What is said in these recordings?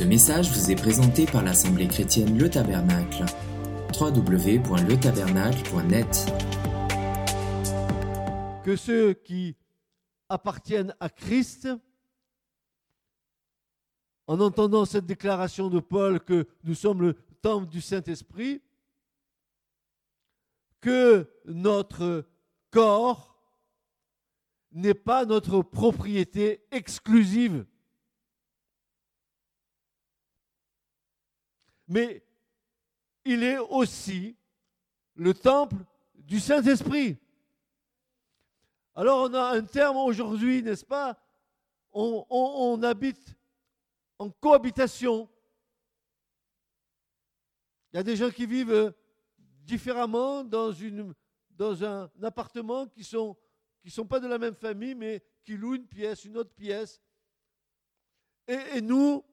Ce message vous est présenté par l'Assemblée chrétienne Le Tabernacle. www.letabernacle.net Que ceux qui appartiennent à Christ, en entendant cette déclaration de Paul que nous sommes le temple du Saint-Esprit, que notre corps n'est pas notre propriété exclusive. Mais il est aussi le temple du Saint-Esprit. Alors on a un terme aujourd'hui, n'est-ce pas? On, habite en cohabitation. Il y a des gens qui vivent différemment dans, une, dans un appartement qui ne sont, qui sont pas de la même famille, mais qui louent une pièce, une autre pièce. Et, et nous,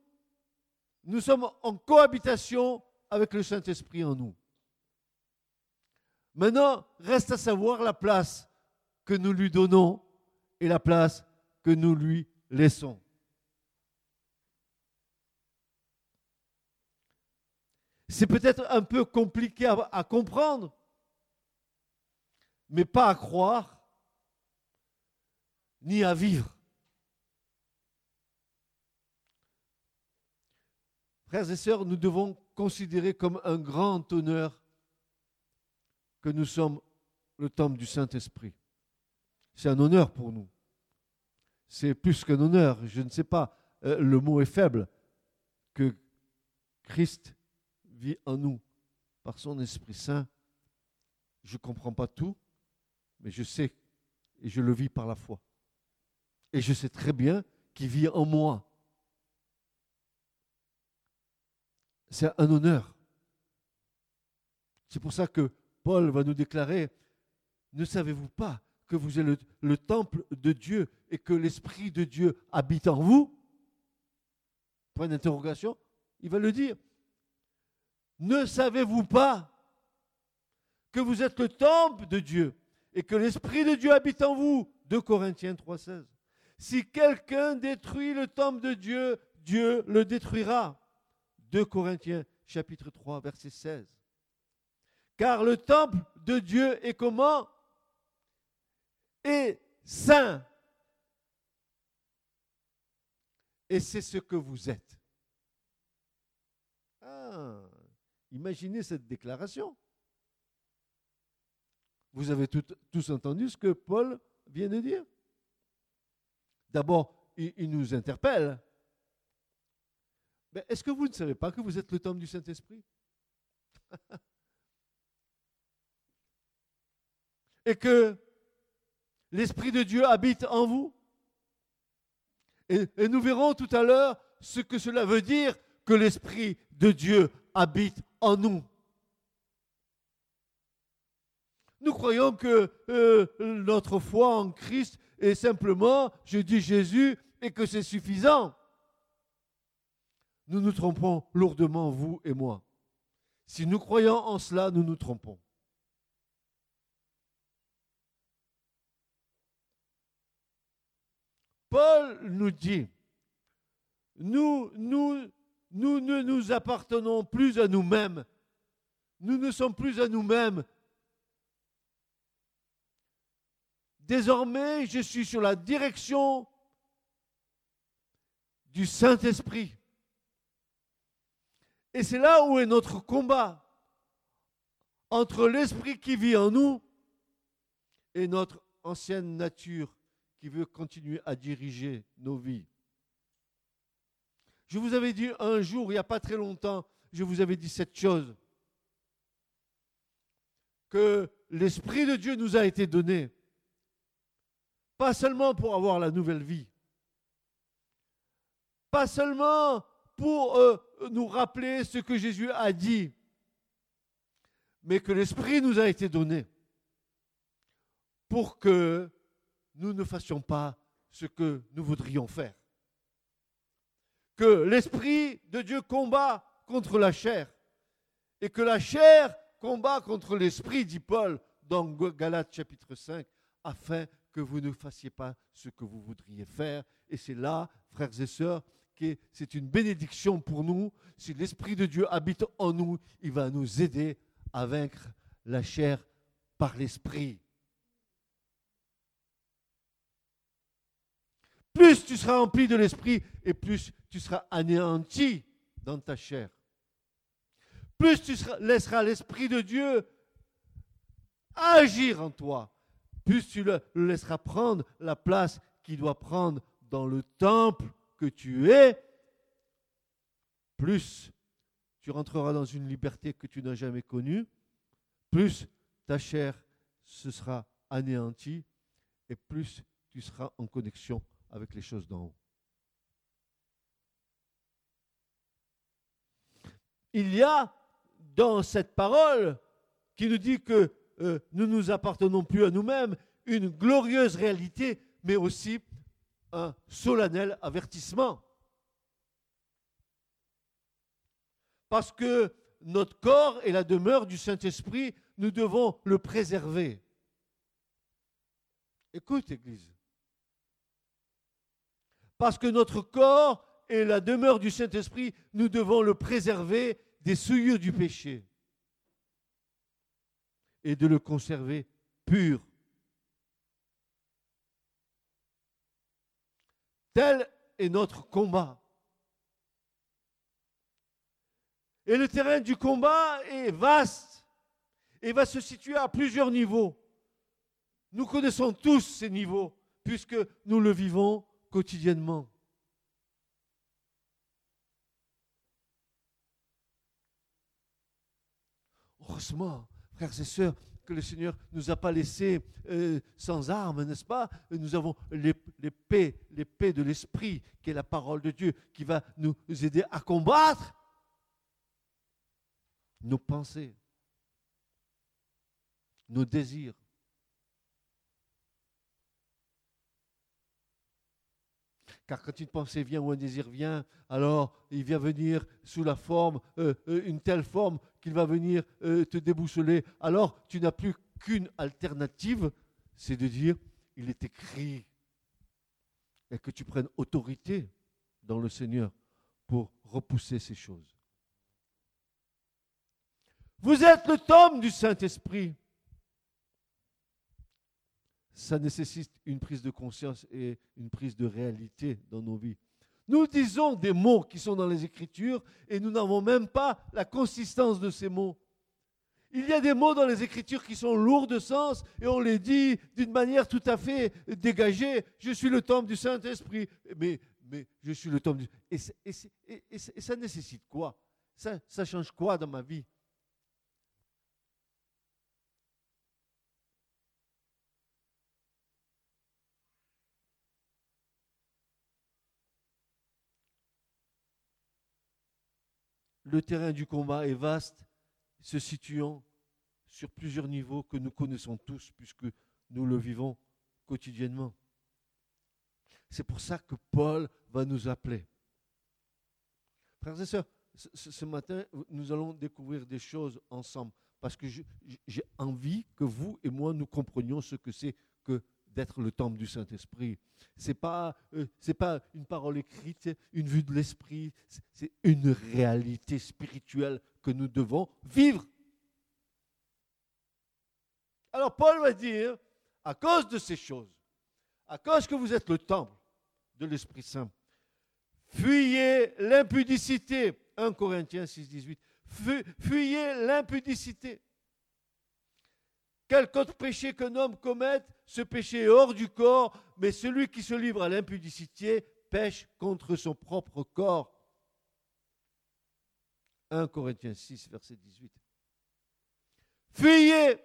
nous sommes en cohabitation avec le Saint-Esprit en nous. Maintenant, reste à savoir la place que nous lui donnons et la place que nous lui laissons. C'est peut-être un peu compliqué à, comprendre, mais pas à croire, ni à vivre. Frères et sœurs, nous devons considérer comme un grand honneur que nous sommes le temple du Saint-Esprit. C'est un honneur pour nous. C'est plus qu'un honneur. Je ne sais pas, euh, le mot est faible, que Christ vit en nous par son Esprit Saint. Je ne comprends pas tout, mais je sais et je le vis par la foi. Et je sais très bien qu'il vit en moi. C'est un honneur. C'est pour ça que Paul va nous déclarer, ne savez-vous pas que vous êtes le, le temple de Dieu et que l'Esprit de Dieu habite en vous? Point d'interrogation. Il va le dire. Ne savez-vous pas que vous êtes le temple de Dieu et que l'Esprit de Dieu habite en vous? 2 Corinthiens 3,16. Si quelqu'un détruit le temple de Dieu, Dieu le détruira. 2 Corinthiens chapitre 3 verset 16. Car le temple de Dieu est comment? Est saint. Et c'est ce que vous êtes. Ah, Imaginez cette déclaration. Vous avez tous entendu ce que Paul vient de dire? D'abord, il, nous interpelle. Est-ce que vous ne savez pas que vous êtes le temple du Saint-Esprit? Et que l'Esprit de Dieu habite en vous? Et, et nous verrons tout à l'heure ce que cela veut dire que l'Esprit de Dieu habite en nous. Nous croyons que euh, notre foi en Christ est simplement, je dis Jésus, et que c'est suffisant. Nous nous trompons lourdement, vous et moi. Si nous croyons en cela, nous nous trompons. Paul nous dit, nous, nous ne nous appartenons plus à nous-mêmes. Nous ne sommes plus à nous-mêmes. Désormais, je suis sur la direction du Saint-Esprit. Et c'est là où est notre combat entre l'Esprit qui vit en nous et notre ancienne nature qui veut continuer à diriger nos vies. Je vous avais dit un jour, il n'y a pas très longtemps, je vous avais dit cette chose. Que l'Esprit de Dieu nous a été donné. Pas seulement pour avoir la nouvelle vie. Pas seulement pour euh, nous rappeler ce que Jésus a dit. Mais que l'Esprit nous a été donné. Pour que nous ne fassions pas ce que nous voudrions faire que l'Esprit de Dieu combat contre la chair et que la chair combat contre l'Esprit, dit Paul dans Galates chapitre 5, afin que vous ne fassiez pas ce que vous voudriez faire. Et c'est là, frères et sœurs, c'est une bénédiction pour nous. Si l'Esprit de Dieu habite en nous, il va nous aider à vaincre la chair par l'Esprit. Plus tu seras rempli de l'Esprit et plus tu seras anéanti dans ta chair. Plus tu laisseras l'Esprit de Dieu agir en toi, plus tu le, laisseras prendre la place qu'il doit prendre dans le temple que tu es, plus tu rentreras dans une liberté que tu n'as jamais connue, plus ta chair se sera anéantie et plus tu seras en connexion avec les choses d'en haut. Il y a dans cette parole qui nous dit que euh, nous nous appartenons plus à nous-mêmes une glorieuse réalité, mais aussi un solennel avertissement. Parce que notre corps est la demeure du Saint-Esprit, nous devons le préserver. Écoute, Église. Parce que notre corps est la demeure du Saint-Esprit, nous devons le préserver des souillures du péché et de le conserver pur. Tel est notre combat. Et le terrain du combat est vaste et va se situer à plusieurs niveaux. Nous connaissons tous ces niveaux puisque nous le vivons quotidiennement. Heureusement, frères et sœurs, que le Seigneur ne nous a pas laissés euh, sans armes, n'est-ce pas? Nous avons l'épée, l'épée de l'Esprit, qui est la parole de Dieu, qui va nous aider à combattre nos pensées, nos désirs. Car quand une pensée vient ou un désir vient, alors il vient venir sous la forme, euh, euh, une telle forme qu'il va venir euh, te déboussoler. Alors tu n'as plus qu'une alternative, c'est de dire, il est écrit, et que tu prennes autorité dans le Seigneur pour repousser ces choses. Vous êtes le tome du Saint-Esprit. Ça nécessite une prise de conscience et une prise de réalité dans nos vies. Nous disons des mots qui sont dans les Écritures et nous n'avons même pas la consistance de ces mots. Il y a des mots dans les Écritures qui sont lourds de sens et on les dit d'une manière tout à fait dégagée. Je suis le temple du Saint-Esprit. Mais, mais je suis le temple du... Et, et, ça nécessite quoi? Ça change quoi dans ma vie? Le terrain du combat est vaste, se situant sur plusieurs niveaux que nous connaissons tous puisque nous le vivons quotidiennement. C'est pour ça que Paul va nous appeler. Frères et sœurs, ce matin, nous allons découvrir des choses ensemble parce que j'ai envie que vous et moi, nous comprenions ce que c'est que d'être le temple du Saint-Esprit. Ce n'est pas, euh, pas une parole écrite, une vue de l'Esprit, c'est une réalité spirituelle que nous devons vivre. Alors Paul va dire, à cause de ces choses, à cause que vous êtes le temple de l'Esprit Saint, fuyez l'impudicité. 1 Corinthiens 6, 18. Fuyez l'impudicité. Quel autre péché qu'un homme commette, ce péché est hors du corps, mais celui qui se livre à l'impudicité pêche contre son propre corps. 1 Corinthiens 6, verset 18. Fuyez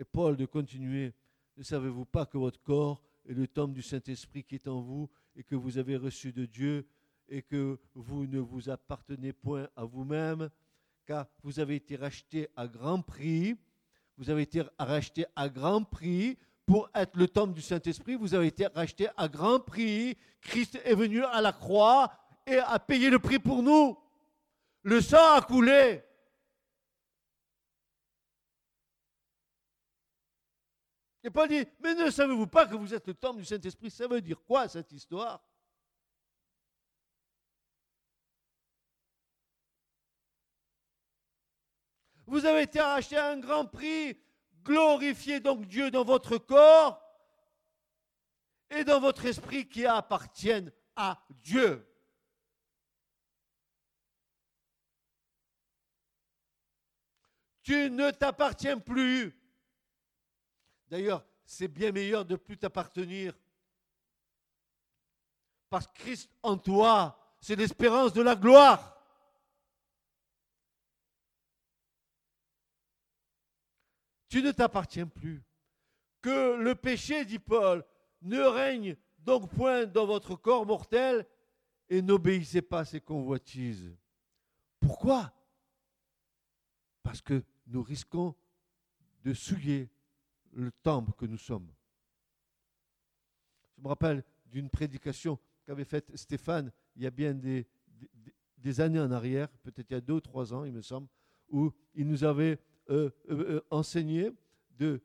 Et Paul de continuer, ne savez-vous pas que votre corps est le temple du Saint-Esprit qui est en vous et que vous avez reçu de Dieu et que vous ne vous appartenez point à vous-même, car vous avez été racheté à grand prix. Vous avez été racheté à grand prix pour être le temple du Saint-Esprit. Vous avez été racheté à grand prix. Christ est venu à la croix et a payé le prix pour nous. Le sang a coulé. Et Paul dit, mais ne savez-vous pas que vous êtes le temple du Saint-Esprit? Ça veut dire quoi cette histoire? Vous avez été arraché à un grand prix. Glorifiez donc Dieu dans votre corps et dans votre esprit qui appartiennent à Dieu. Tu ne t'appartiens plus. D'ailleurs, c'est bien meilleur de plus t'appartenir. Parce que Christ en toi, c'est l'espérance de la gloire. tu ne t'appartiens plus. Que le péché, dit Paul, ne règne donc point dans votre corps mortel et n'obéissez pas à ses convoitises. Pourquoi? Parce que nous risquons de souiller le temple que nous sommes. Je me rappelle d'une prédication qu'avait faite Stéphane il y a bien des, années en arrière, peut-être il y a deux ou trois ans, il me semble, où il nous avait euh, euh, euh, enseigné de,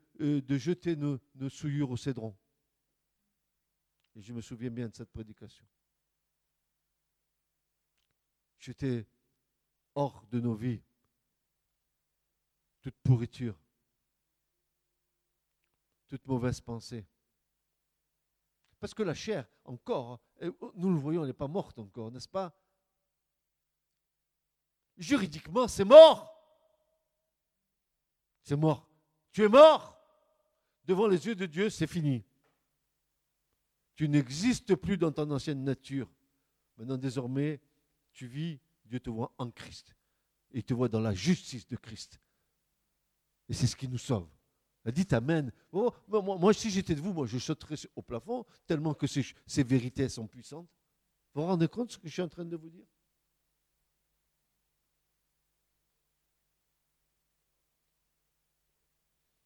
jeter nos, nos souillures au cédron. Et je me souviens bien de cette prédication. Jeter hors de nos vies toute pourriture, toute mauvaise pensée. Parce que la chair, encore, nous le voyons, elle n'est pas morte encore, n'est-ce pas? Juridiquement, c'est mort. C'est mort. Tu es mort. Devant les yeux de Dieu, c'est fini. Tu n'existes plus dans ton ancienne nature. Maintenant, désormais, tu vis, Dieu te voit en Christ. Il te voit dans la justice de Christ. Et c'est ce qui nous sauve. Dites Amen. Oh, moi, si j'étais de vous, moi, je sauterais au plafond, tellement que ces, vérités sont puissantes. Vous vous rendez compte de ce que je suis en train de vous dire?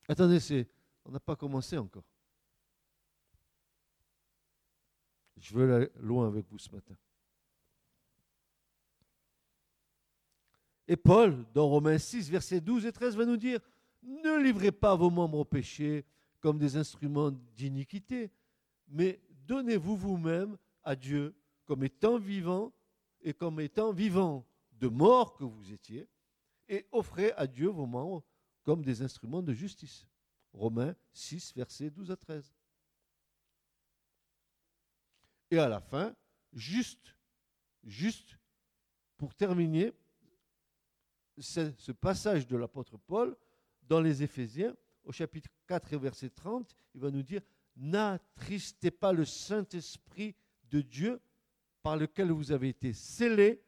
Attendez, on n'a pas commencé encore. Je veux aller loin avec vous ce matin. Et Paul, dans Romains 6, versets 12 et 13, va nous dire, ne livrez pas vos membres au péché comme des instruments d'iniquité, mais donnez-vous vous-même à Dieu comme étant vivant et comme étant vivant de mort que vous étiez, et offrez à Dieu vos membres comme des instruments de justice. Romains 6, versets 12 à 13. Et à la fin, juste, juste pour terminer ce passage de l'apôtre Paul dans les Éphésiens, au chapitre 4 et verset 30, il va nous dire N'attristez pas le Saint-Esprit de Dieu par lequel vous avez été scellés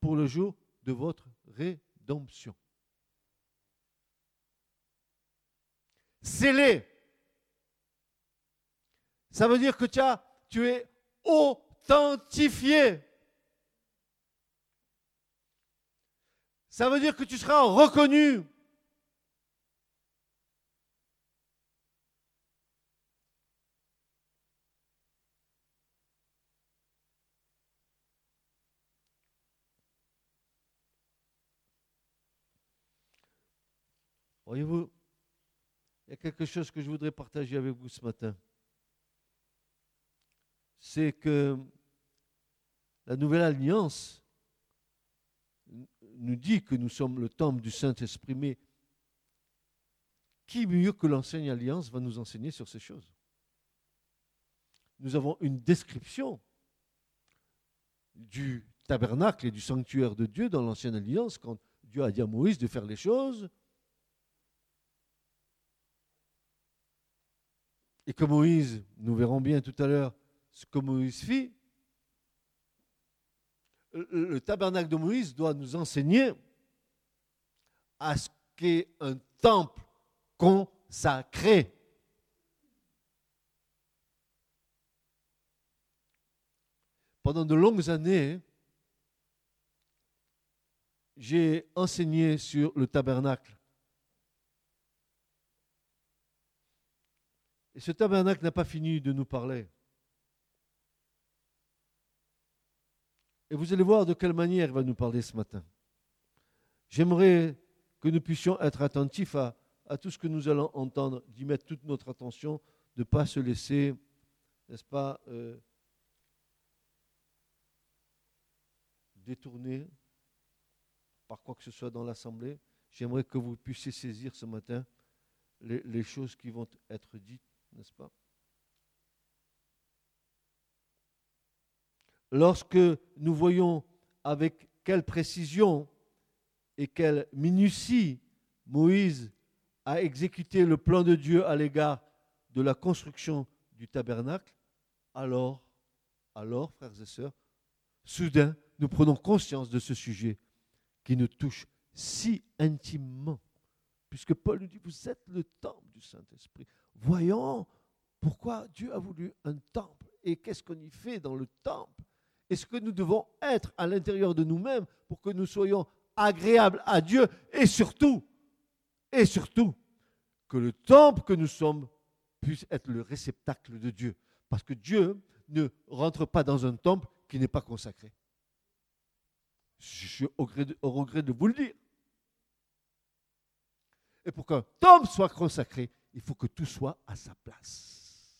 pour le jour de votre rédemption. scellé. Ça veut dire que tu, as, tu es authentifié. Ça veut dire que tu seras reconnu. Voyez-vous, il y a quelque chose que je voudrais partager avec vous ce matin. C'est que la nouvelle alliance nous dit que nous sommes le temple du Saint-Esprit, mais qui mieux que l'ancienne alliance va nous enseigner sur ces choses? Nous avons une description du tabernacle et du sanctuaire de Dieu dans l'ancienne alliance, quand Dieu a dit à Moïse de faire les choses, et que Moïse, nous verrons bien tout à l'heure ce que Moïse fit, le tabernacle de Moïse doit nous enseigner à ce qu'est un temple consacré. Pendant de longues années, j'ai enseigné sur le tabernacle. Et ce tabernacle n'a pas fini de nous parler. Et vous allez voir de quelle manière il va nous parler ce matin. J'aimerais que nous puissions être attentifs à, tout ce que nous allons entendre, d'y mettre toute notre attention, de ne pas se laisser, n'est-ce pas, euh, détourner par quoi que ce soit dans l'Assemblée. J'aimerais que vous puissiez saisir ce matin les choses qui vont être dites, n'est-ce pas? Lorsque nous voyons avec quelle précision et quelle minutie Moïse a exécuté le plan de Dieu à l'égard de la construction du tabernacle, alors, alors, frères et sœurs, soudain, nous prenons conscience de ce sujet qui nous touche si intimement, puisque Paul nous dit, vous êtes le temple du Saint-Esprit. Voyons pourquoi Dieu a voulu un temple et qu'est-ce qu'on y fait dans le temple? Et ce que nous devons être à l'intérieur de nous-mêmes pour que nous soyons agréables à Dieu et surtout, et surtout, que le temple que nous sommes puisse être le réceptacle de Dieu? Parce que Dieu ne rentre pas dans un temple qui n'est pas consacré. Je suis au, regret de vous le dire. Et pour qu'un temple soit consacré, il faut que tout soit à sa place.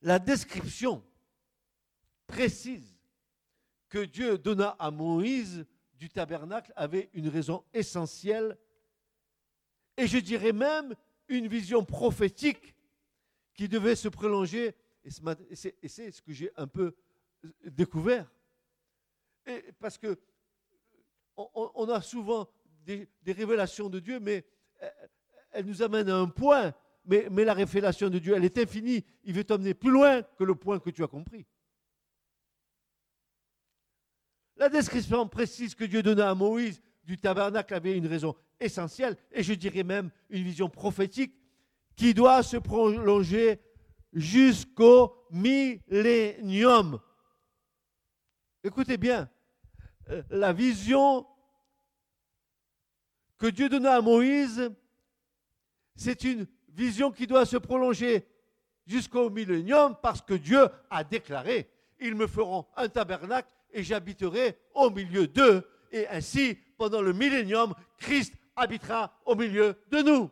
La description précise que Dieu donna à Moïse du tabernacle avait une raison essentielle et je dirais même une vision prophétique qui devait se prolonger, et c'est ce que j'ai un peu découvert. Parce que on, a souvent des, révélations de Dieu, mais euh, elles nous amènent à un point, mais, mais la révélation de Dieu, elle est infinie. Il veut t'emmener plus loin que le point que tu as compris. La description précise que Dieu donna à Moïse du tabernacle avait une raison essentielle, et je dirais même une vision prophétique qui doit se prolonger jusqu'au millénium. Écoutez bien, euh, la vision que Dieu donna à Moïse, c'est une vision qui doit se prolonger jusqu'au millénium parce que Dieu a déclaré, ils me feront un tabernacle et j'habiterai au milieu d'eux. Et ainsi, pendant le millénium, Christ habitera au milieu de nous.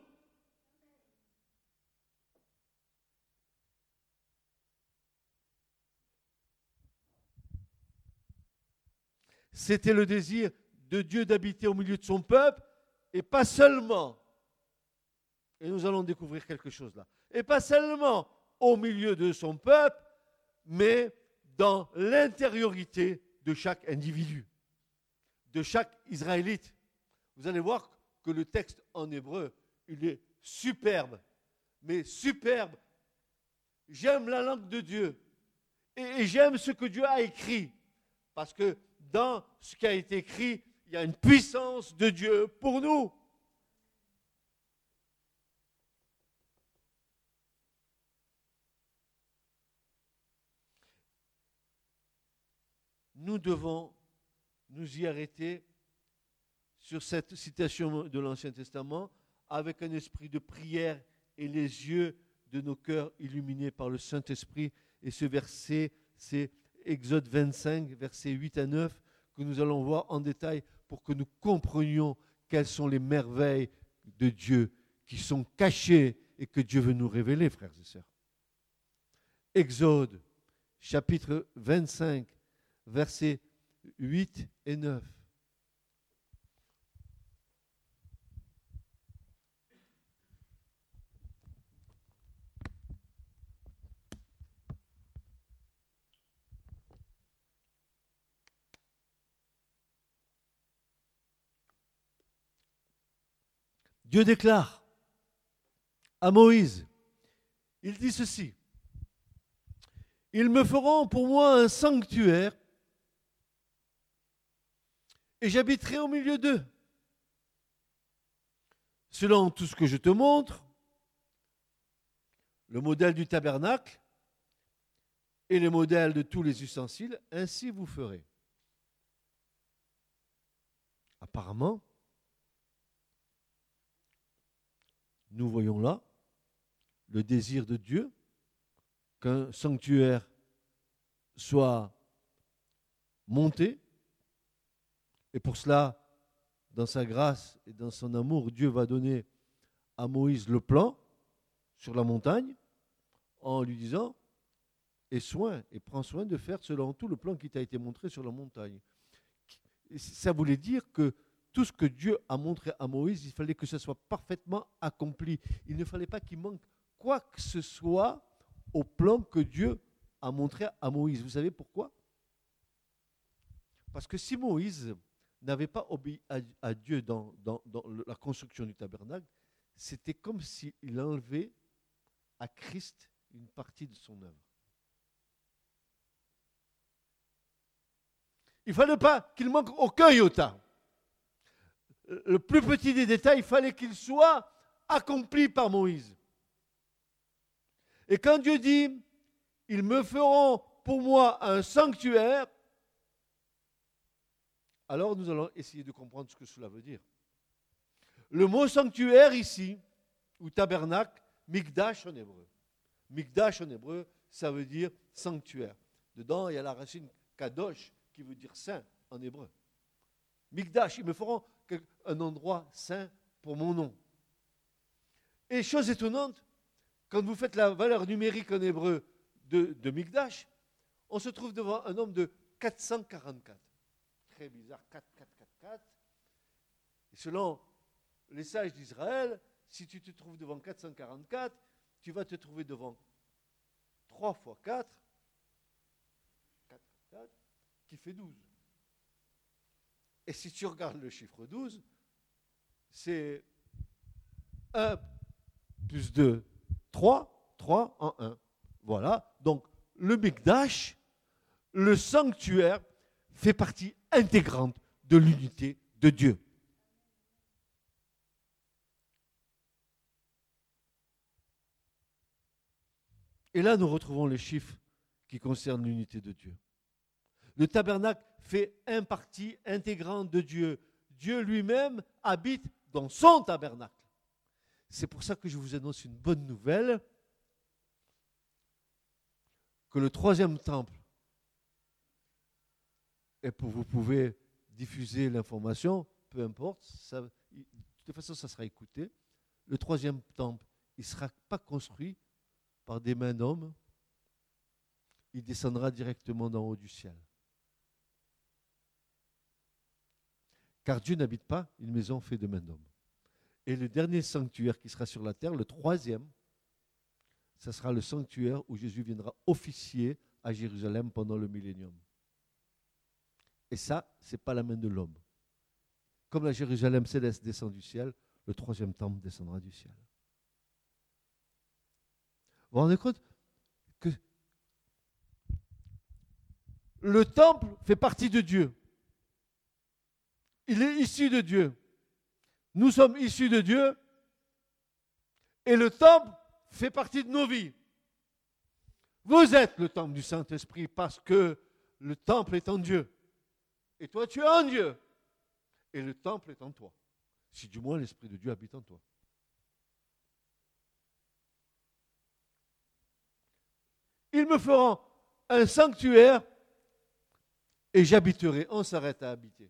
C'était le désir de Dieu d'habiter au milieu de son peuple, et pas seulement, et nous allons découvrir quelque chose là, et pas seulement au milieu de son peuple, mais dans l'intériorité de chaque individu, de chaque Israélite. Vous allez voir que le texte en hébreu, il est superbe, mais superbe. J'aime la langue de Dieu. Et, j'aime ce que Dieu a écrit, parce que dans ce qui a été écrit, il y a une puissance de Dieu pour nous. nous devons nous y arrêter sur cette citation de l'Ancien Testament avec un esprit de prière et les yeux de nos cœurs illuminés par le Saint-Esprit. Et ce verset, c'est Exode 25, versets 8 à 9, que nous allons voir en détail pour que nous comprenions quelles sont les merveilles de Dieu qui sont cachées et que Dieu veut nous révéler, frères et sœurs. Exode, chapitre 25, versets 8 et 9. Dieu déclare à Moïse, il dit ceci, ils me feront pour moi un sanctuaire et j'habiterai au milieu d'eux. Selon tout ce que je te montre, le modèle du tabernacle et le modèle de tous les ustensiles, ainsi vous ferez. Apparemment, nous voyons là le désir de Dieu qu'un sanctuaire soit monter. Et pour cela, dans sa grâce et dans son amour, Dieu va donner à Moïse le plan sur la montagne en lui disant et soin et prends soin de faire selon tout le plan qui t'a été montré sur la montagne. Ça voulait dire que tout ce que Dieu a montré à Moïse, il fallait que ce soit parfaitement accompli. Il ne fallait pas qu'il manque quoi que ce soit au plan que Dieu a montré à Moïse. Vous savez pourquoi? Parce que si Moïse n'avait pas obéi à, Dieu dans, dans, la construction du tabernacle, c'était comme s'il enlevait à Christ une partie de son œuvre. Il ne fallait pas qu'il manque aucun iota. Le plus petit des détails, il fallait qu'il soit accompli par Moïse. Et quand Dieu dit, ils me feront pour moi un sanctuaire, alors nous allons essayer de comprendre ce que cela veut dire. Le mot sanctuaire ici, ou tabernacle, mikdash en hébreu. Mikdash en hébreu, ça veut dire sanctuaire. Dedans, il y a la racine kadosh qui veut dire saint en hébreu. Mikdash, ils me feront un endroit saint pour mon nom. Et chose étonnante, quand vous faites la valeur numérique en hébreu de, de Mikdash, on se trouve devant un nombre de 444. Très bizarre, 4, 4, 4, 4. Et selon les sages d'Israël, si tu te trouves devant 444, tu vas te trouver devant 3 fois 4, 4, 4 qui fait 12. Et si tu regardes le chiffre 12, c'est 1 plus 2 3, 3 en 1. Voilà. Donc, le Mikdash, le sanctuaire, fait partie intégrante de l'unité de Dieu. Et là, nous retrouvons les chiffres qui concernent l'unité de Dieu. Le tabernacle fait un partie intégrante de Dieu. Dieu lui-même habite dans son tabernacle. C'est pour ça que je vous annonce une bonne nouvelle, que le troisième temple, et pour vous pouvez diffuser l'information, peu importe, de toute façon ça sera écouté, le troisième temple, il ne sera pas construit par des mains d'hommes, il descendra directement d'en haut du ciel. Car Dieu n'habite pas une maison faite de mains d'hommes. Et le dernier sanctuaire qui sera sur la terre, le troisième, ce sera le sanctuaire où Jésus viendra officier à Jérusalem pendant le millénium. Et ça, ce n'est pas la main de l'homme. Comme la Jérusalem céleste descend du ciel, le troisième temple descendra du ciel. Vous vous rendez compte que le temple fait partie de Dieu. Il est issu de Dieu. Nous sommes issus de Dieu et le temple fait partie de nos vies. Vous êtes le temple du Saint-Esprit parce que le temple est en Dieu. Et toi, tu es en Dieu. Et le temple est en toi. Si du moins l'Esprit de Dieu habite en toi. Ils me feront un sanctuaire et j'habiterai. On s'arrête à habiter.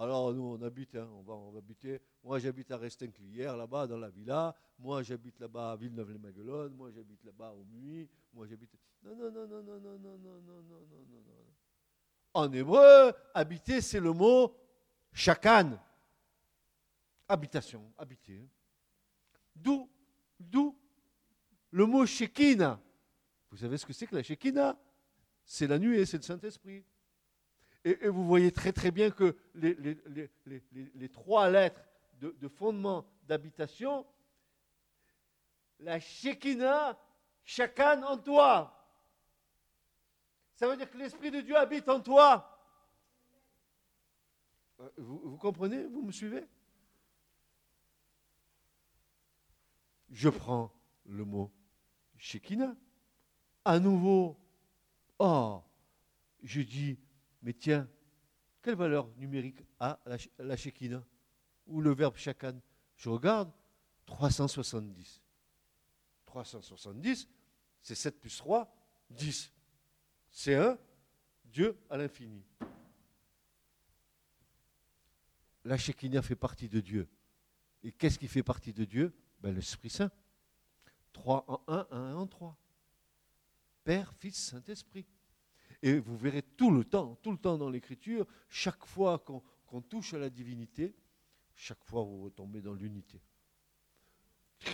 Alors nous, on habite, hein, on, va, on va habiter. Moi, j'habite à Restinclière, là-bas, dans la villa. Moi, j'habite là-bas à Villeneuve-les-Maguelones. Moi, j'habite là-bas au Muy. Moi, j'habite... Non, non, non, non, non, non, non, non, non, non, non, non, non. En hébreu, habiter, c'est le mot chakan. Habitation, habiter. D'où, d'où le mot shekina. Vous savez ce que c'est que la shekina C'est la nuée, c'est le Saint-Esprit. Et, vous voyez très très bien que les, trois lettres de, fondement d'habitation, la Shekinah, chacun en toi. Ça veut dire que l'Esprit de Dieu habite en toi. Euh, vous, vous comprenez? Vous me suivez? Je prends le mot Shekinah. À nouveau, oh, je dis mais tiens, quelle valeur numérique a la, la Shekinah Ou le verbe chakan Je regarde, 370. 370, c'est 7 plus 3, 10. C'est 1, Dieu à l'infini. La Shekinah fait partie de Dieu. Et qu'est-ce qui fait partie de Dieu? Ben, L'Esprit Saint. 3 en 1, 1 en 3. Père, Fils, Saint-Esprit. Et vous verrez tout le temps, tout le temps dans l'Écriture, chaque fois qu'on touche à la divinité, chaque fois vous retombez dans l'unité.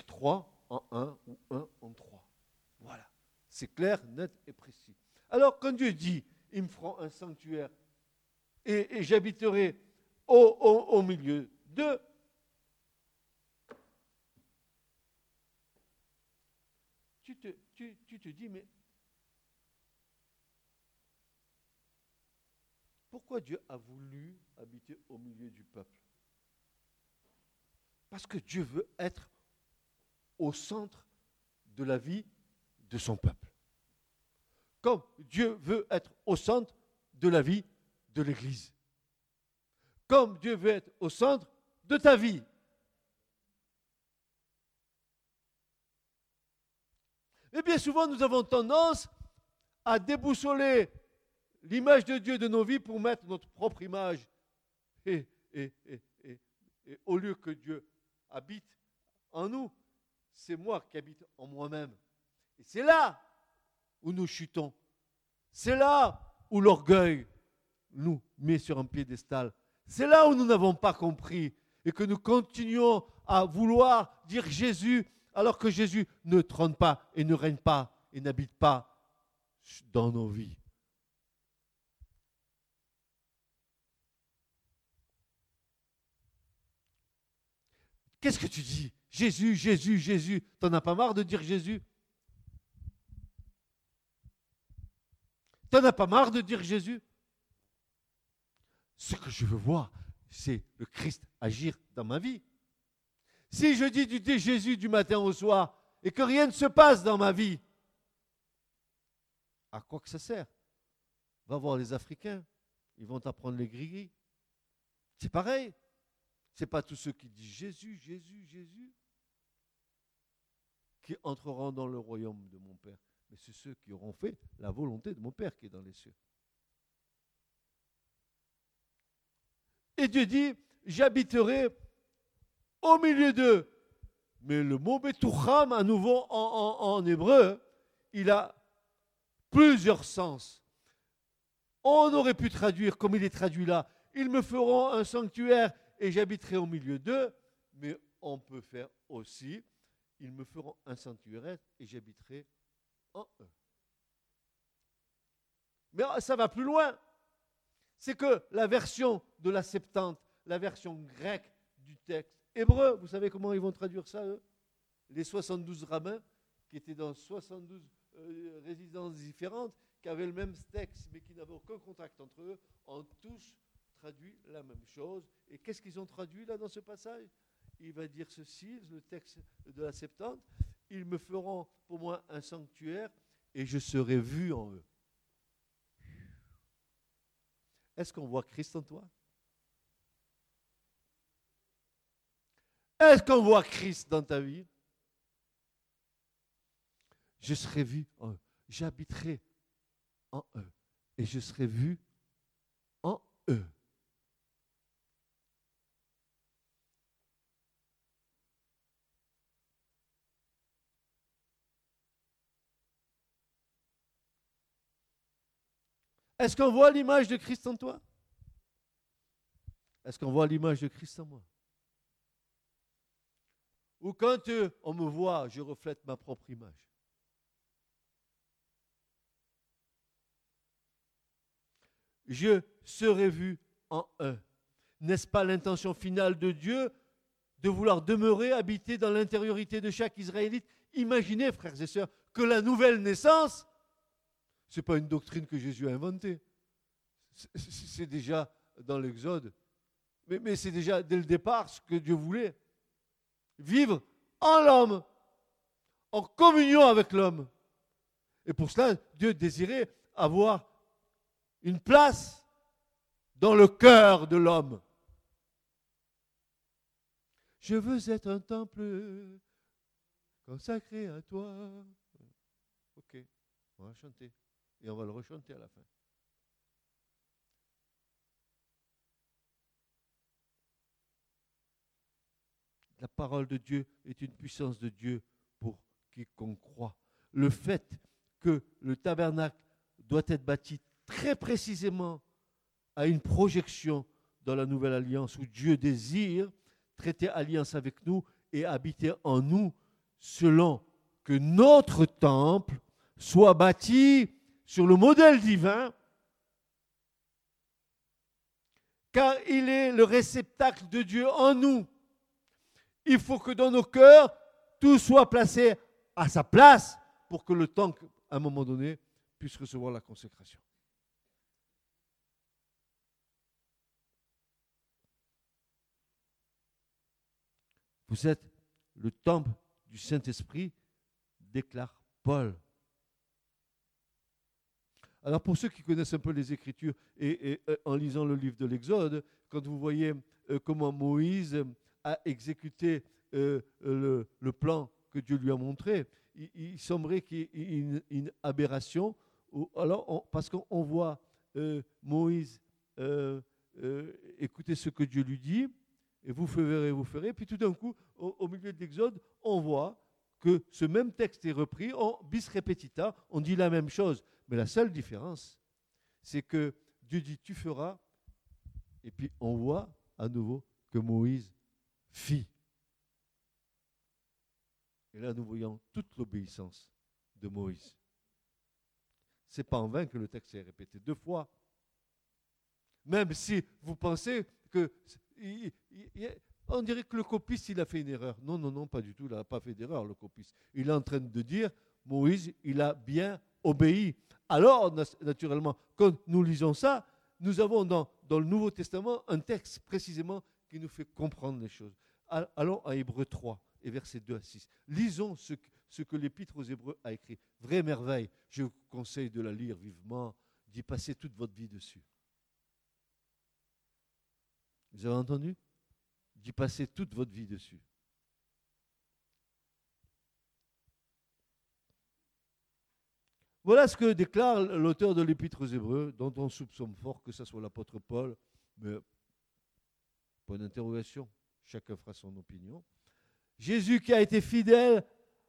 Trois en un ou un en trois. Voilà. C'est clair, net et précis. Alors quand Dieu dit, ils me feront un sanctuaire et, j'habiterai au, milieu d'eux, tu te, tu te dis, mais pourquoi Dieu a voulu habiter au milieu du peuple Parce que Dieu veut être au centre de la vie de son peuple. Comme Dieu veut être au centre de la vie de l'Église. Comme Dieu veut être au centre de ta vie. Et bien souvent, nous avons tendance à déboussoler l'image de Dieu de nos vies pour mettre notre propre image. Et, et, et, et au lieu que Dieu habite en nous, c'est moi qui habite en moi-même. Et c'est là où nous chutons. C'est là où l'orgueil nous met sur un piédestal. C'est là où nous n'avons pas compris et que nous continuons à vouloir dire Jésus alors que Jésus ne trône pas et ne règne pas et n'habite pas dans nos vies. Qu'est-ce que tu dis? Jésus, Jésus, Jésus. T'en as pas marre de dire Jésus? T'en as pas marre de dire Jésus? Ce que je veux voir, c'est le Christ agir dans ma vie. Si je dis du Jésus du matin au soir et que rien ne se passe dans ma vie, à quoi que ça sert? Va voir les Africains, ils vont t'apprendre les gris C'est pareil. Ce n'est pas tous ceux qui disent Jésus, Jésus, Jésus qui entreront dans le royaume de mon Père, mais c'est ceux qui auront fait la volonté de mon Père qui est dans les cieux. Et Dieu dit, j'habiterai au milieu d'eux. Mais le mot Betoucham, à nouveau en hébreu, il a plusieurs sens. On aurait pu traduire comme il est traduit là, ils me feront un sanctuaire et j'habiterai au milieu d'eux, mais on peut faire aussi, ils me feront un sanctuaire et j'habiterai en eux. Mais ça va plus loin. C'est que la version de la Septante, la version grecque du texte hébreu, vous savez comment ils vont traduire ça, eux? Les 72 rabbins, qui étaient dans 72 euh, résidences différentes, qui avaient le même texte, mais qui n'avaient aucun contact entre eux, ont tous traduit la même chose. Et qu'est-ce qu'ils ont traduit là dans ce passage? Il va dire ceci, le texte de la Septante, ils me feront pour moi un sanctuaire et je serai vu en eux. Est-ce qu'on voit Christ en toi? Est-ce qu'on voit Christ dans ta vie? Je serai vu en eux. J'habiterai en eux. Et je serai vu en eux. Est-ce qu'on voit l'image de Christ en toi? Est-ce qu'on voit l'image de Christ en moi? Ou quand euh, on me voit, je reflète ma propre image. Je serai vu en un. N'est-ce pas l'intention finale de Dieu de vouloir demeurer, habiter dans l'intériorité de chaque Israélite? Imaginez, frères et sœurs, que la nouvelle naissance ce n'est pas une doctrine que Jésus a inventée. C'est déjà dans l'Exode. Mais, c'est déjà dès le départ ce que Dieu voulait. Vivre en l'homme, en communion avec l'homme. Et pour cela, Dieu désirait avoir une place dans le cœur de l'homme. Je veux être un temple consacré à toi. Ok, on va chanter et on va le rechanter à la fin. La parole de Dieu est une puissance de Dieu pour quiconque croit. Le fait que le tabernacle doit être bâti très précisément à une projection dans la nouvelle alliance où Dieu désire traiter alliance avec nous et habiter en nous selon que notre temple soit bâti sur le modèle divin, car il est le réceptacle de Dieu en nous. Il faut que dans nos cœurs, tout soit placé à sa place pour que le temple, à un moment donné, puisse recevoir la consécration. Vous êtes le temple du Saint-Esprit, déclare Paul. Alors pour ceux qui connaissent un peu les Écritures et, euh, en lisant le livre de l'Exode, quand vous voyez euh, comment Moïse a exécuté euh, le, plan que Dieu lui a montré, il, semblerait qu'il y ait une, aberration. parce qu'on voit Moïse écouter ce que Dieu lui dit, et vous ferez, vous ferez. Puis tout d'un coup, au, milieu de l'Exode, on voit que ce même texte est repris en bis repetita, on dit la même chose. Mais la seule différence, c'est que Dieu dit tu feras, et puis on voit à nouveau que Moïse fit. Et là, nous voyons toute l'obéissance de Moïse. Ce n'est pas en vain que le texte est répété deux fois. Même si vous pensez que on dirait que le copiste, il a fait une erreur. Non, non, non, pas du tout. Il n'a pas fait d'erreur, le copiste. Il est en train de dire, Moïse, il a bien obéi. Alors, naturellement, quand nous lisons ça, nous avons dans, le Nouveau Testament un texte précisément qui nous fait comprendre les choses. Allons à Hébreu 3 et versets 2 à 6. Lisons ce que l'Épître aux Hébreux a écrit. Vraie merveille. Je vous conseille de la lire vivement, d'y passer toute votre vie dessus. Vous avez entendu? D'y passer toute votre vie dessus. Voilà ce que déclare l'auteur de l'Épître aux Hébreux, dont on soupçonne fort que ce soit l'apôtre Paul, mais point d'interrogation, chacun fera son opinion. Jésus qui a été fidèle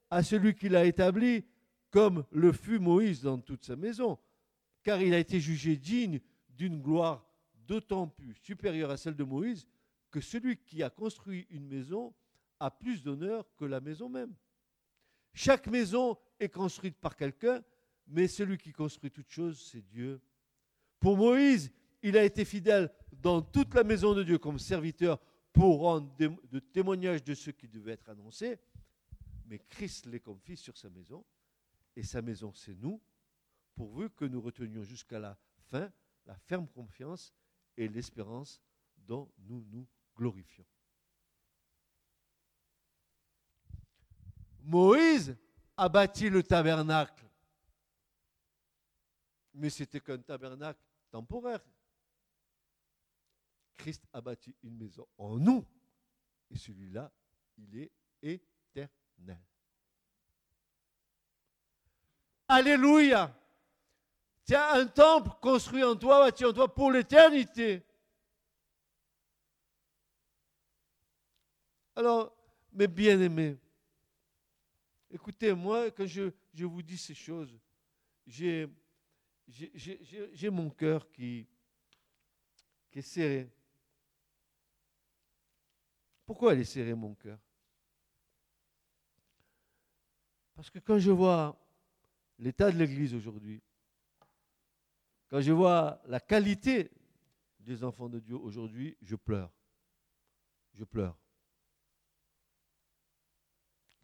à celui qui l'a établi, comme le fut Moïse dans toute sa maison, car il a été jugé digne d'une gloire d'autant plus supérieure à celle de Moïse que celui qui a construit une maison a plus d'honneur que la maison même. Chaque maison est construite par quelqu'un, mais celui qui construit toute chose, c'est Dieu. Pour Moïse, il a été fidèle dans toute la maison de Dieu comme serviteur pour rendre de témoignages de ce qui devait être annoncé, mais Christ l'est comme fils sur sa maison, et sa maison, c'est nous, pourvu que nous retenions jusqu'à la fin la ferme confiance et l'espérance dont nous nous glorifions. Moïse a bâti le tabernacle, mais c'était qu'un tabernacle temporaire. Christ a bâti une maison en nous, et celui-là, il est éternel. Alléluia. Tiens, un temple construit en toi, bâti en toi pour l'éternité. Alors, mes bien-aimés, écoutez, moi, quand je, vous dis ces choses, j'ai mon cœur qui, qui est serré. Pourquoi elle est serrée, mon cœur? Parce que quand je vois l'état de l'Église aujourd'hui, quand je vois la qualité des enfants de Dieu aujourd'hui, je pleure. Je pleure.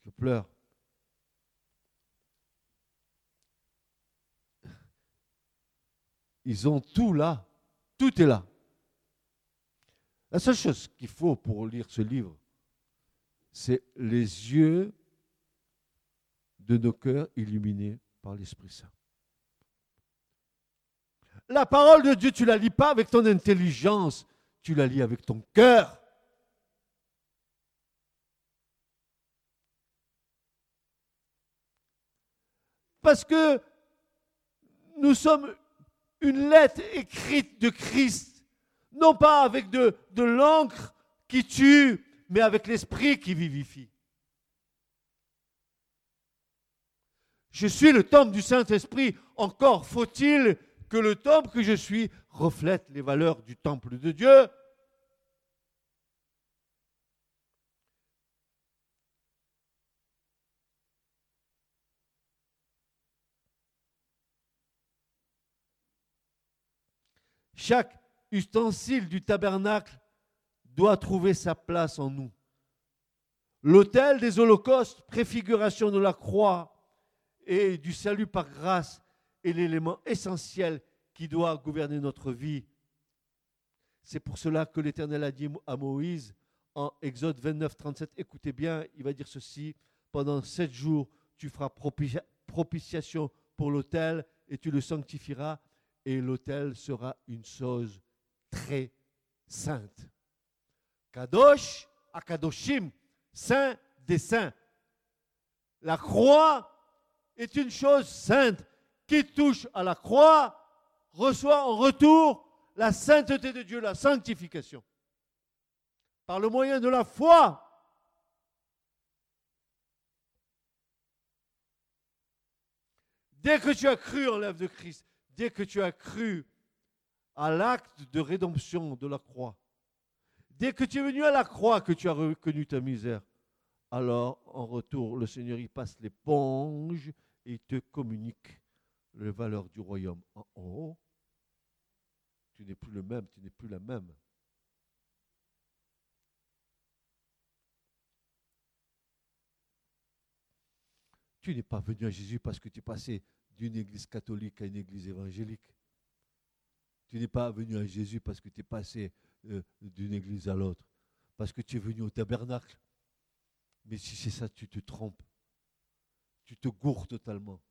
Je pleure. Ils ont tout là. Tout est là. La seule chose qu'il faut pour lire ce livre, c'est les yeux de nos cœurs illuminés par l'Esprit Saint. La parole de Dieu, tu la lis pas avec ton intelligence, tu la lis avec ton cœur. Parce que nous sommes une lettre écrite de Christ, non pas avec de, l'encre qui tue, mais avec l'Esprit qui vivifie. Je suis le temple du Saint-Esprit. Encore faut-il que le temple que je suis reflète les valeurs du temple de Dieu. Chaque ustensile du tabernacle doit trouver sa place en nous. L'autel des holocaustes, préfiguration de la croix et du salut par grâce, est l'élément essentiel qui doit gouverner notre vie. C'est pour cela que l'Éternel a dit à Moïse en Exode 29, 37, écoutez bien, il va dire ceci, pendant sept jours, tu feras propitiation pour l'autel et tu le sanctifieras et l'autel sera une chose très sainte. Kadosh Akadoshim, saint des saints. La croix est une chose sainte. Qui touche à la croix reçoit en retour la sainteté de Dieu, la sanctification. Par le moyen de la foi. Dès que tu as cru en l'œuvre de Christ, dès que tu as cru à l'acte de rédemption de la croix, dès que tu es venu à la croix, que tu as reconnu ta misère, alors en retour, le Seigneur y passe l'éponge et te communique les valeurs du royaume. En haut, tu n'es plus le même, tu n'es plus la même. Tu n'es pas venu à Jésus parce que tu es passé d'une église catholique à une église évangélique. Tu n'es pas venu à Jésus parce que tu es passé euh, d'une église à l'autre, parce que tu es venu au tabernacle. Mais si c'est ça, tu te trompes. Tu te gourres totalement.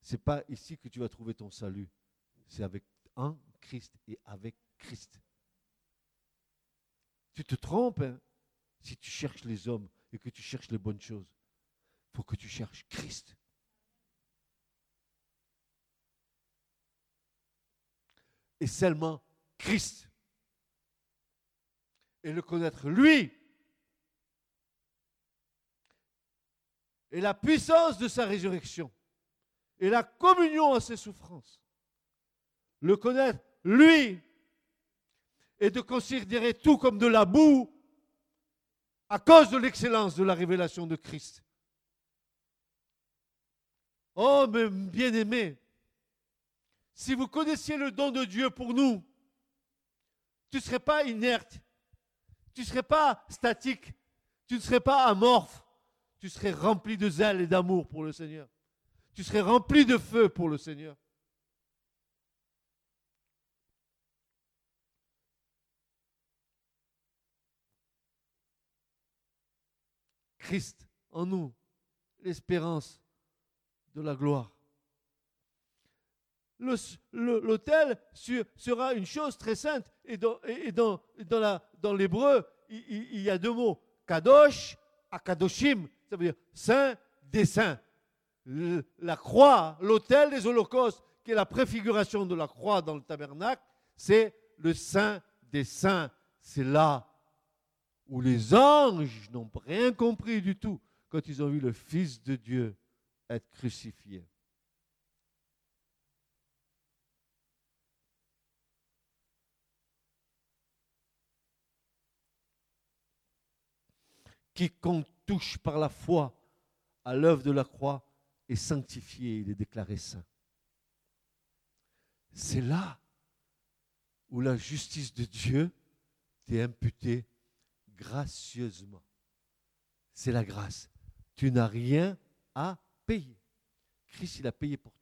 C'est pas ici que tu vas trouver ton salut. C'est avec un Christ et avec Christ. Tu te trompes hein, si tu cherches les hommes et que tu cherches les bonnes choses. Il faut que tu cherches Christ. Et seulement Christ. Et le connaître lui. Et la puissance de sa résurrection. Et la communion à ses souffrances. Le connaître lui. Et de considérer tout comme de la boue à cause de l'excellence de la révélation de Christ. Oh, bien-aimé, si vous connaissiez le don de Dieu pour nous, tu ne serais pas inerte, tu ne serais pas statique, tu ne serais pas amorphe, tu serais rempli de zèle et d'amour pour le Seigneur. Tu serais rempli de feu pour le Seigneur. Christ en nous, l'espérance de la gloire l'autel sera une chose très sainte. Et dans, dans, l'hébreu, il, y a deux mots. Kadosh, Akadoshim. Ça veut dire saint des saints. La croix, l'autel des holocaustes, qui est la préfiguration de la croix dans le tabernacle, c'est le saint des saints. C'est là où les anges n'ont rien compris du tout quand ils ont vu le Fils de Dieu être crucifié. Quiconque touche par la foi à l'œuvre de la croix est sanctifié, il est déclaré saint. C'est là où la justice de Dieu t'est imputée gracieusement. C'est la grâce. Tu n'as rien à payer. Christ, il a payé pour toi.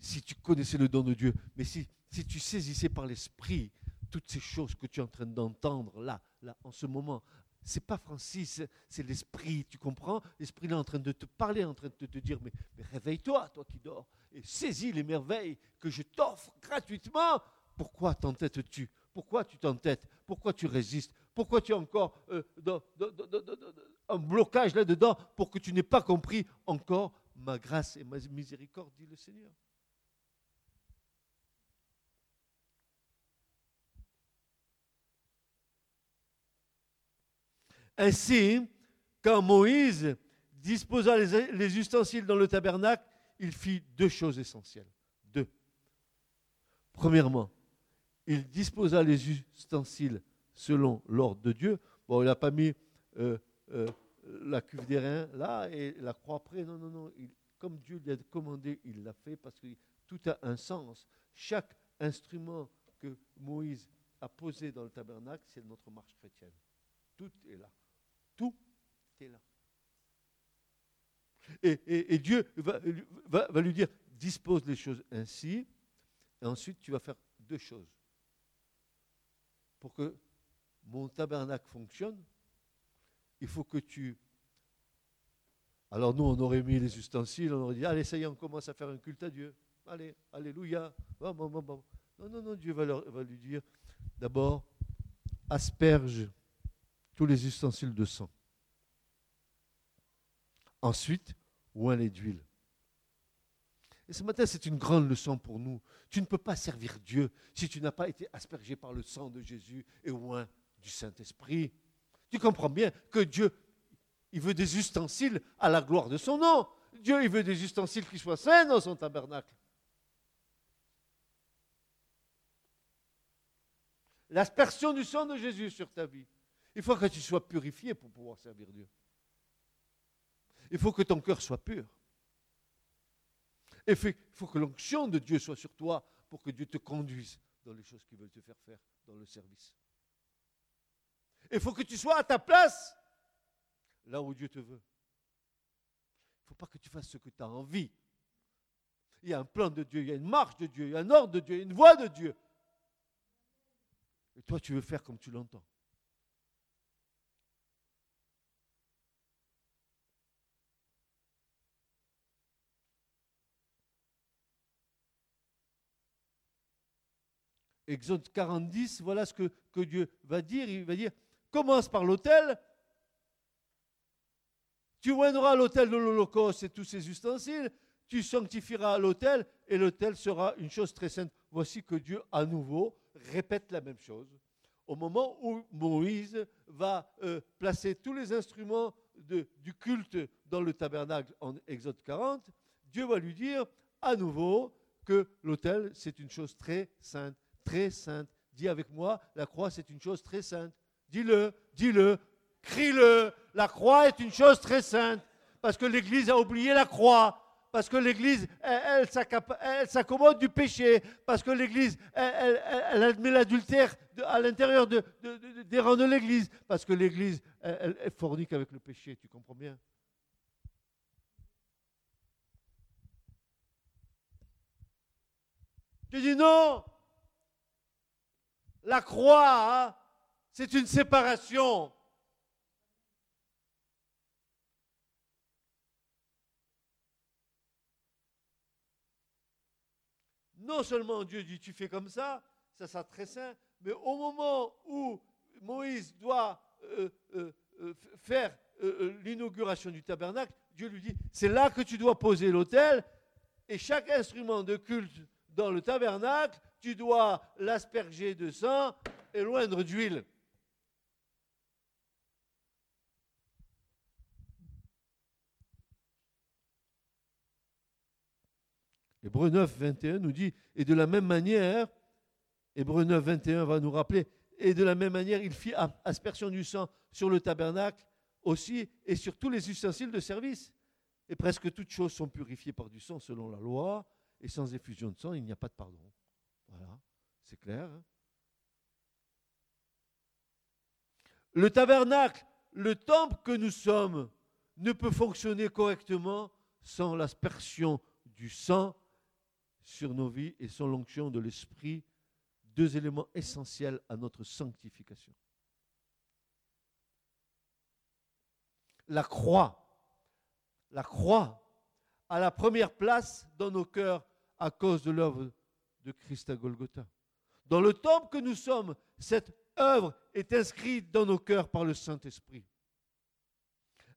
Si tu connaissais le don de Dieu, mais si, tu saisissais par l'esprit toutes ces choses que tu es en train d'entendre là, là, en ce moment, c'est pas Francis, c'est l'esprit, tu comprends? L'esprit est en train de te parler, en train de te dire, mais, réveille-toi, toi qui dors, et saisis les merveilles que je t'offre gratuitement. Pourquoi t'entêtes-tu? Pourquoi tu t'entêtes? Pourquoi tu résistes? Pourquoi tu as encore euh, un blocage là-dedans pour que tu n'aies pas compris encore ma grâce et ma miséricorde, dit le Seigneur? Ainsi, quand Moïse disposa les, ustensiles dans le tabernacle, il fit deux choses essentielles. Deux. Premièrement, il disposa les ustensiles selon l'ordre de Dieu. Bon, il n'a pas mis euh, euh, la cuve des reins là et la croix après. Non, non, non. comme Dieu lui a commandé, il l'a fait parce que tout a un sens. Chaque instrument que Moïse a posé dans le tabernacle, c'est notre marche chrétienne. Tout est là. Et, Dieu va, lui dire, dispose les choses ainsi, et ensuite tu vas faire deux choses. Pour que mon tabernacle fonctionne, il faut que tu... Alors nous, on aurait mis les ustensiles, on aurait dit, allez, ça y est, on commence à faire un culte à Dieu. Allez, alléluia. Non, non, non, Dieu va, va lui dire, d'abord, asperge tous les ustensiles de sang. Ensuite, oint-les d'huile? Et ce matin, c'est une grande leçon pour nous. Tu ne peux pas servir Dieu si tu n'as pas été aspergé par le sang de Jésus et oint du Saint-Esprit. Tu comprends bien que Dieu, il veut des ustensiles à la gloire de son nom. Dieu, il veut des ustensiles qui soient saints dans son tabernacle. L'aspersion du sang de Jésus sur ta vie. Il faut que tu sois purifié pour pouvoir servir Dieu. Il faut que ton cœur soit pur. Il faut que l'onction de Dieu soit sur toi pour que Dieu te conduise dans les choses qu'il veut te faire faire dans le service. Il faut que tu sois à ta place là où Dieu te veut. Il ne faut pas que tu fasses ce que tu as envie. Il y a un plan de Dieu, il y a une marche de Dieu, il y a un ordre de Dieu, il y a une voie de Dieu. Et toi, tu veux faire comme tu l'entends. Exode 40, voilà ce que, que Dieu va dire. Il va dire, commence par l'autel, tu oindras l'autel de l'Holocauste et tous ses ustensiles, tu sanctifieras l'autel et l'autel sera une chose très sainte. Voici que Dieu à nouveau répète la même chose. Au moment où Moïse va euh, placer tous les instruments du culte dans le tabernacle en Exode 40, Dieu va lui dire à nouveau que l'autel, c'est une chose très sainte très sainte. Dis avec moi, la croix c'est une chose très sainte. Dis-le, dis-le, crie-le. La croix est une chose très sainte. Parce que l'Église a oublié la croix. Parce que l'Église, elle, s'accommode du péché. Parce que l'Église, elle, admet l'adultère à l'intérieur de, des rangs de l'Église. Parce que l'Église, elle, fornique avec le péché. Tu comprends bien? Tu dis non, la croix, hein, c'est une séparation. Non seulement Dieu dit tu fais comme ça, ça sera très sain, mais au moment où Moïse doit euh, euh, euh, faire l'inauguration du tabernacle, Dieu lui dit, c'est là que tu dois poser l'autel, et chaque instrument de culte dans le tabernacle tu dois l'asperger de sang et loindre d'huile. Hébreu 9, 21 nous dit, et de la même manière, Hébreu 9, 21 va nous rappeler, et de la même manière, il fit aspersion du sang sur le tabernacle aussi et sur tous les ustensiles de service. Et presque toutes choses sont purifiées par du sang selon la loi, et sans effusion de sang, il n'y a pas de pardon. Voilà, c'est clair. Hein. le tabernacle, le temple que nous sommes, ne peut fonctionner correctement sans l'aspersion du sang sur nos vies et sans l'onction de l'Esprit, deux éléments essentiels à notre sanctification. La croix, la croix a la première place dans nos cœurs à cause de l'œuvre de Christ à Golgotha. Dans le temple que nous sommes, cette œuvre est inscrite dans nos cœurs par le Saint-Esprit.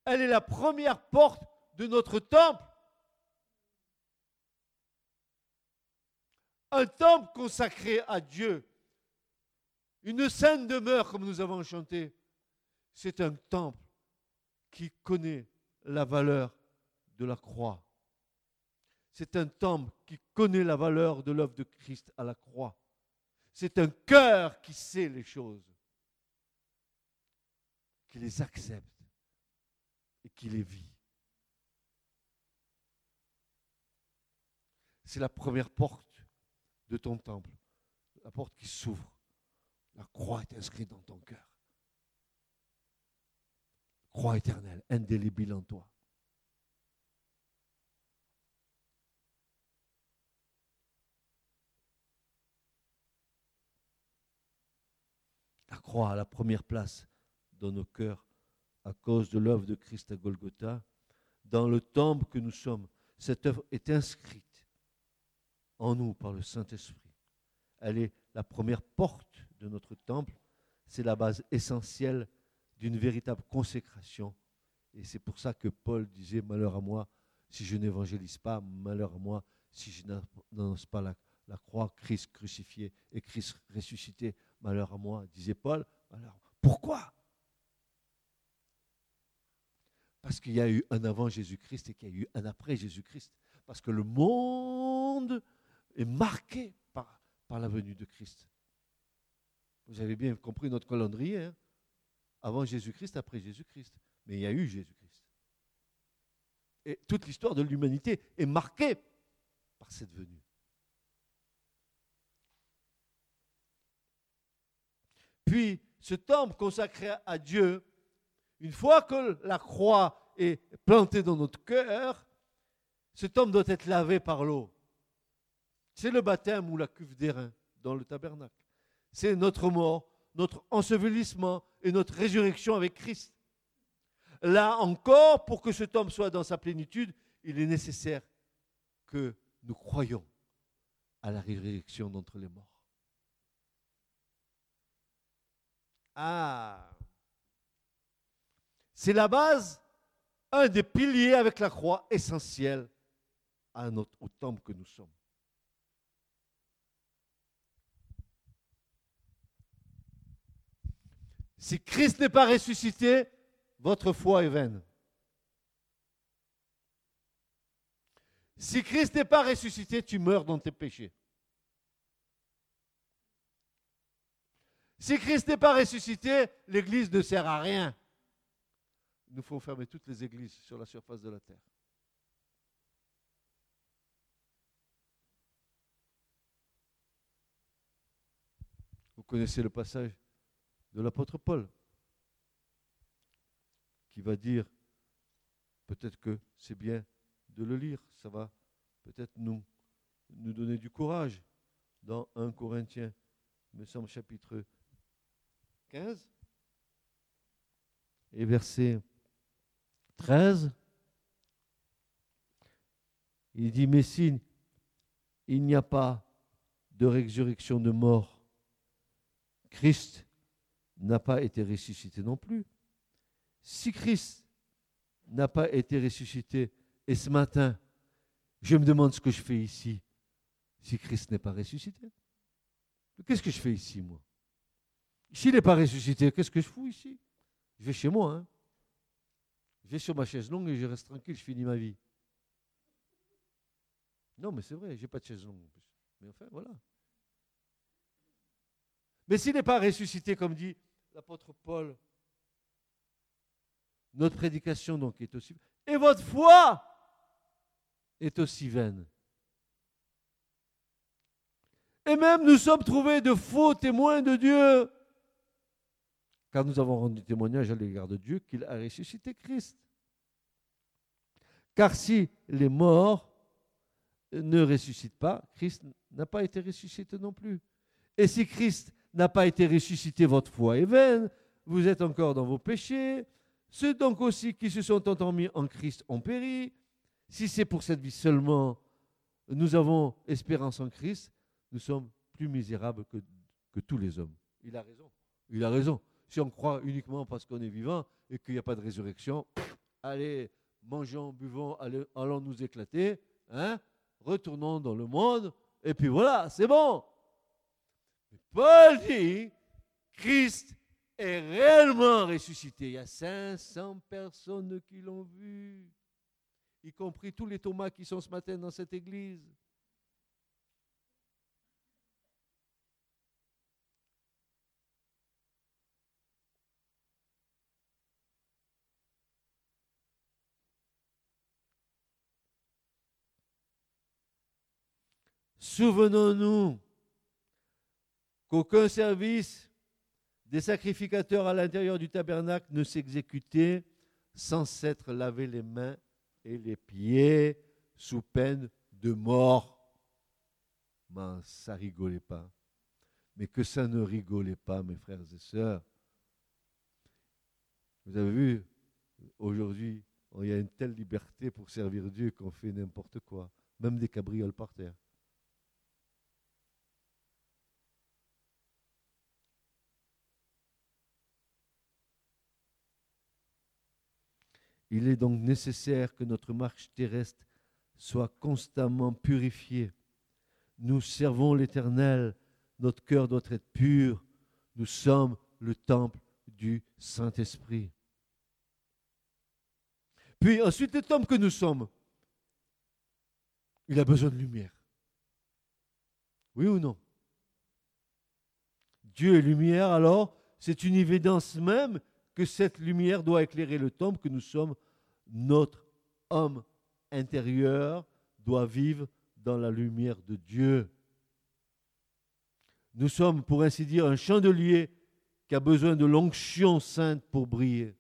Elle est la première porte de notre temple. Un temple consacré à Dieu. Une sainte demeure, comme nous avons chanté. c'est un temple qui connaît la valeur de la croix. C'est un temple qui connaît la valeur de l'œuvre de Christ à la croix. C'est un cœur qui sait les choses, qui les accepte et qui les vit. C'est la première porte de ton temple, la porte qui s'ouvre. La croix est inscrite dans ton cœur. Croix éternelle, indélébile en toi. La croix à la première place dans nos cœurs à cause de l'œuvre de Christ à Golgotha. Dans le temple que nous sommes, cette œuvre est inscrite en nous par le Saint-Esprit. Elle est la première porte de notre temple. C'est la base essentielle d'une véritable consécration. Et c'est pour ça que Paul disait, malheur à moi si je n'évangélise pas, malheur à moi si je n'annonce pas la, la, croix, Christ crucifié et Christ ressuscité, malheur à moi, disait Paul. Pourquoi? Parce qu'il y a eu un avant Jésus-Christ et qu'il y a eu un après Jésus-Christ. Parce que le monde est marqué par, par la venue de Christ. Vous avez bien compris notre calendrier. Hein? Avant Jésus-Christ, après Jésus-Christ. Mais il y a eu Jésus-Christ. Et toute l'histoire de l'humanité est marquée par cette venue. Puis, ce temple consacré à Dieu, une fois que la croix est plantée dans notre cœur, ce temple doit être lavé par l'eau. C'est le baptême ou la cuve d'airain dans le tabernacle. C'est notre mort notre ensevelissement et notre résurrection avec Christ. Là encore, pour que ce homme soit dans sa plénitude, il est nécessaire que nous croyions à la résurrection d'entre les morts. Ah C'est la base, un des piliers avec la croix essentiel à notre, au temple que nous sommes. Si Christ n'est pas ressuscité, votre foi est vaine. Si Christ n'est pas ressuscité, tu meurs dans tes péchés. Si Christ n'est pas ressuscité, l'Église ne sert à rien. Il nous faut fermer toutes les églises sur la surface de la terre. Vous connaissez le passage de l'apôtre Paul, qui va dire, peut-être que c'est bien de le lire, ça va peut-être nous, donner du courage dans 1 Corinthiens, me semble chapitre 15 et verset 13. Il dit, mais si il n'y a pas de résurrection de mort, Christ n'a pas été ressuscité non plus. Si Christ n'a pas été ressuscité, et ce matin, je me demande ce que je fais ici, si Christ n'est pas ressuscité. Qu'est-ce que je fais ici, moi? S'il n'est pas ressuscité, qu'est-ce que je fous ici? Je vais chez moi. Hein je vais sur ma chaise longue et je reste tranquille, je finis ma vie. Non, mais c'est vrai, je n'ai pas de chaise longue. Mais enfin, voilà. Mais s'il n'est pas ressuscité, comme dit l'apôtre Paul, notre prédication donc est aussi et votre foi est aussi vaine. Et même nous sommes trouvés de faux témoins de Dieu, car nous avons rendu témoignage à l'égard de Dieu qu'il a ressuscité Christ. Car si les morts ne ressuscitent pas, Christ n'a pas été ressuscité non plus. Et si Christ n'a pas été ressuscité, votre foi est vaine, vous êtes encore dans vos péchés. Ceux donc aussi qui se sont endormis en Christ ont péri. Si c'est pour cette vie seulement, nous avons espérance en Christ, nous sommes plus misérables que, que tous les hommes. Il a raison. Il a raison. Si on croit uniquement parce qu'on est vivant et qu'il n'y a pas de résurrection, allez, mangeons, buvons, allons nous éclater, hein, retournons dans le monde, et puis voilà, c'est bon. Paul dit, Christ est réellement ressuscité. Il y a 500 personnes qui l'ont vu, y compris tous les Thomas qui sont ce matin dans cette église. Souvenons-nous qu'aucun service des sacrificateurs à l'intérieur du tabernacle ne s'exécutait sans s'être lavé les mains et les pieds sous peine de mort. Ben, ça rigolait pas. Mais que ça ne rigolait pas, mes frères et sœurs. Vous avez vu, aujourd'hui, il y a une telle liberté pour servir Dieu qu'on fait n'importe quoi, même des cabrioles par terre. Il est donc nécessaire que notre marche terrestre soit constamment purifiée. Nous servons l'Éternel, notre cœur doit être pur, nous sommes le temple du Saint-Esprit. Puis ensuite, le homme que nous sommes, il a besoin de lumière. Oui ou non? Dieu est lumière, alors c'est une évidence même que cette lumière doit éclairer le temple que nous sommes. Notre homme intérieur doit vivre dans la lumière de Dieu. Nous sommes, pour ainsi dire, un chandelier qui a besoin de l'onction sainte pour briller.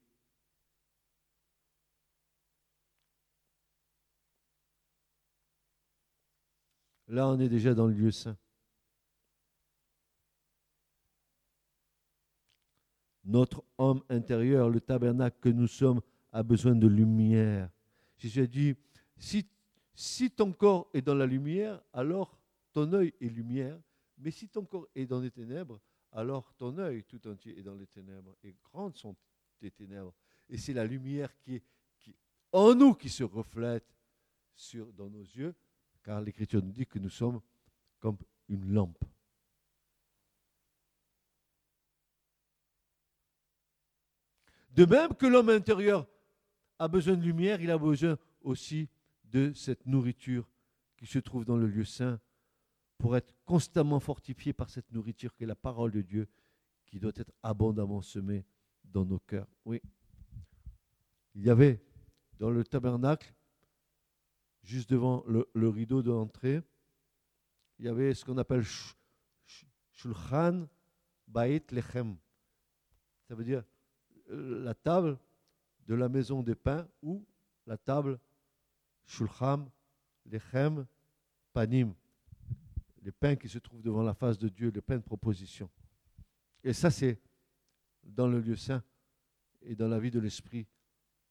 Là, on est déjà dans le lieu saint. Notre homme intérieur, le tabernacle que nous sommes, a besoin de lumière. Jésus a dit, si, ton corps est dans la lumière, alors ton œil est lumière, mais si ton corps est dans les ténèbres, alors ton œil tout entier est dans les ténèbres, et grandes sont tes ténèbres. Et c'est la lumière qui est en nous qui se reflète dans nos yeux, car l'Écriture nous dit que nous sommes comme une lampe. De même que l'homme intérieur a besoin de lumière, il a besoin aussi de cette nourriture qui se trouve dans le lieu saint pour être constamment fortifié par cette nourriture qui est la parole de Dieu qui doit être abondamment semée dans nos cœurs. Oui. Il y avait dans le tabernacle, juste devant le, rideau de l'entrée, il y avait ce qu'on appelle Shulchan Bait Lechem. Ça veut dire la table de la maison des pains ou la table Shulcham, Lechem, Panim, les pains qui se trouvent devant la face de Dieu, les pains de proposition. Et ça, c'est dans le lieu saint et dans la vie de l'esprit,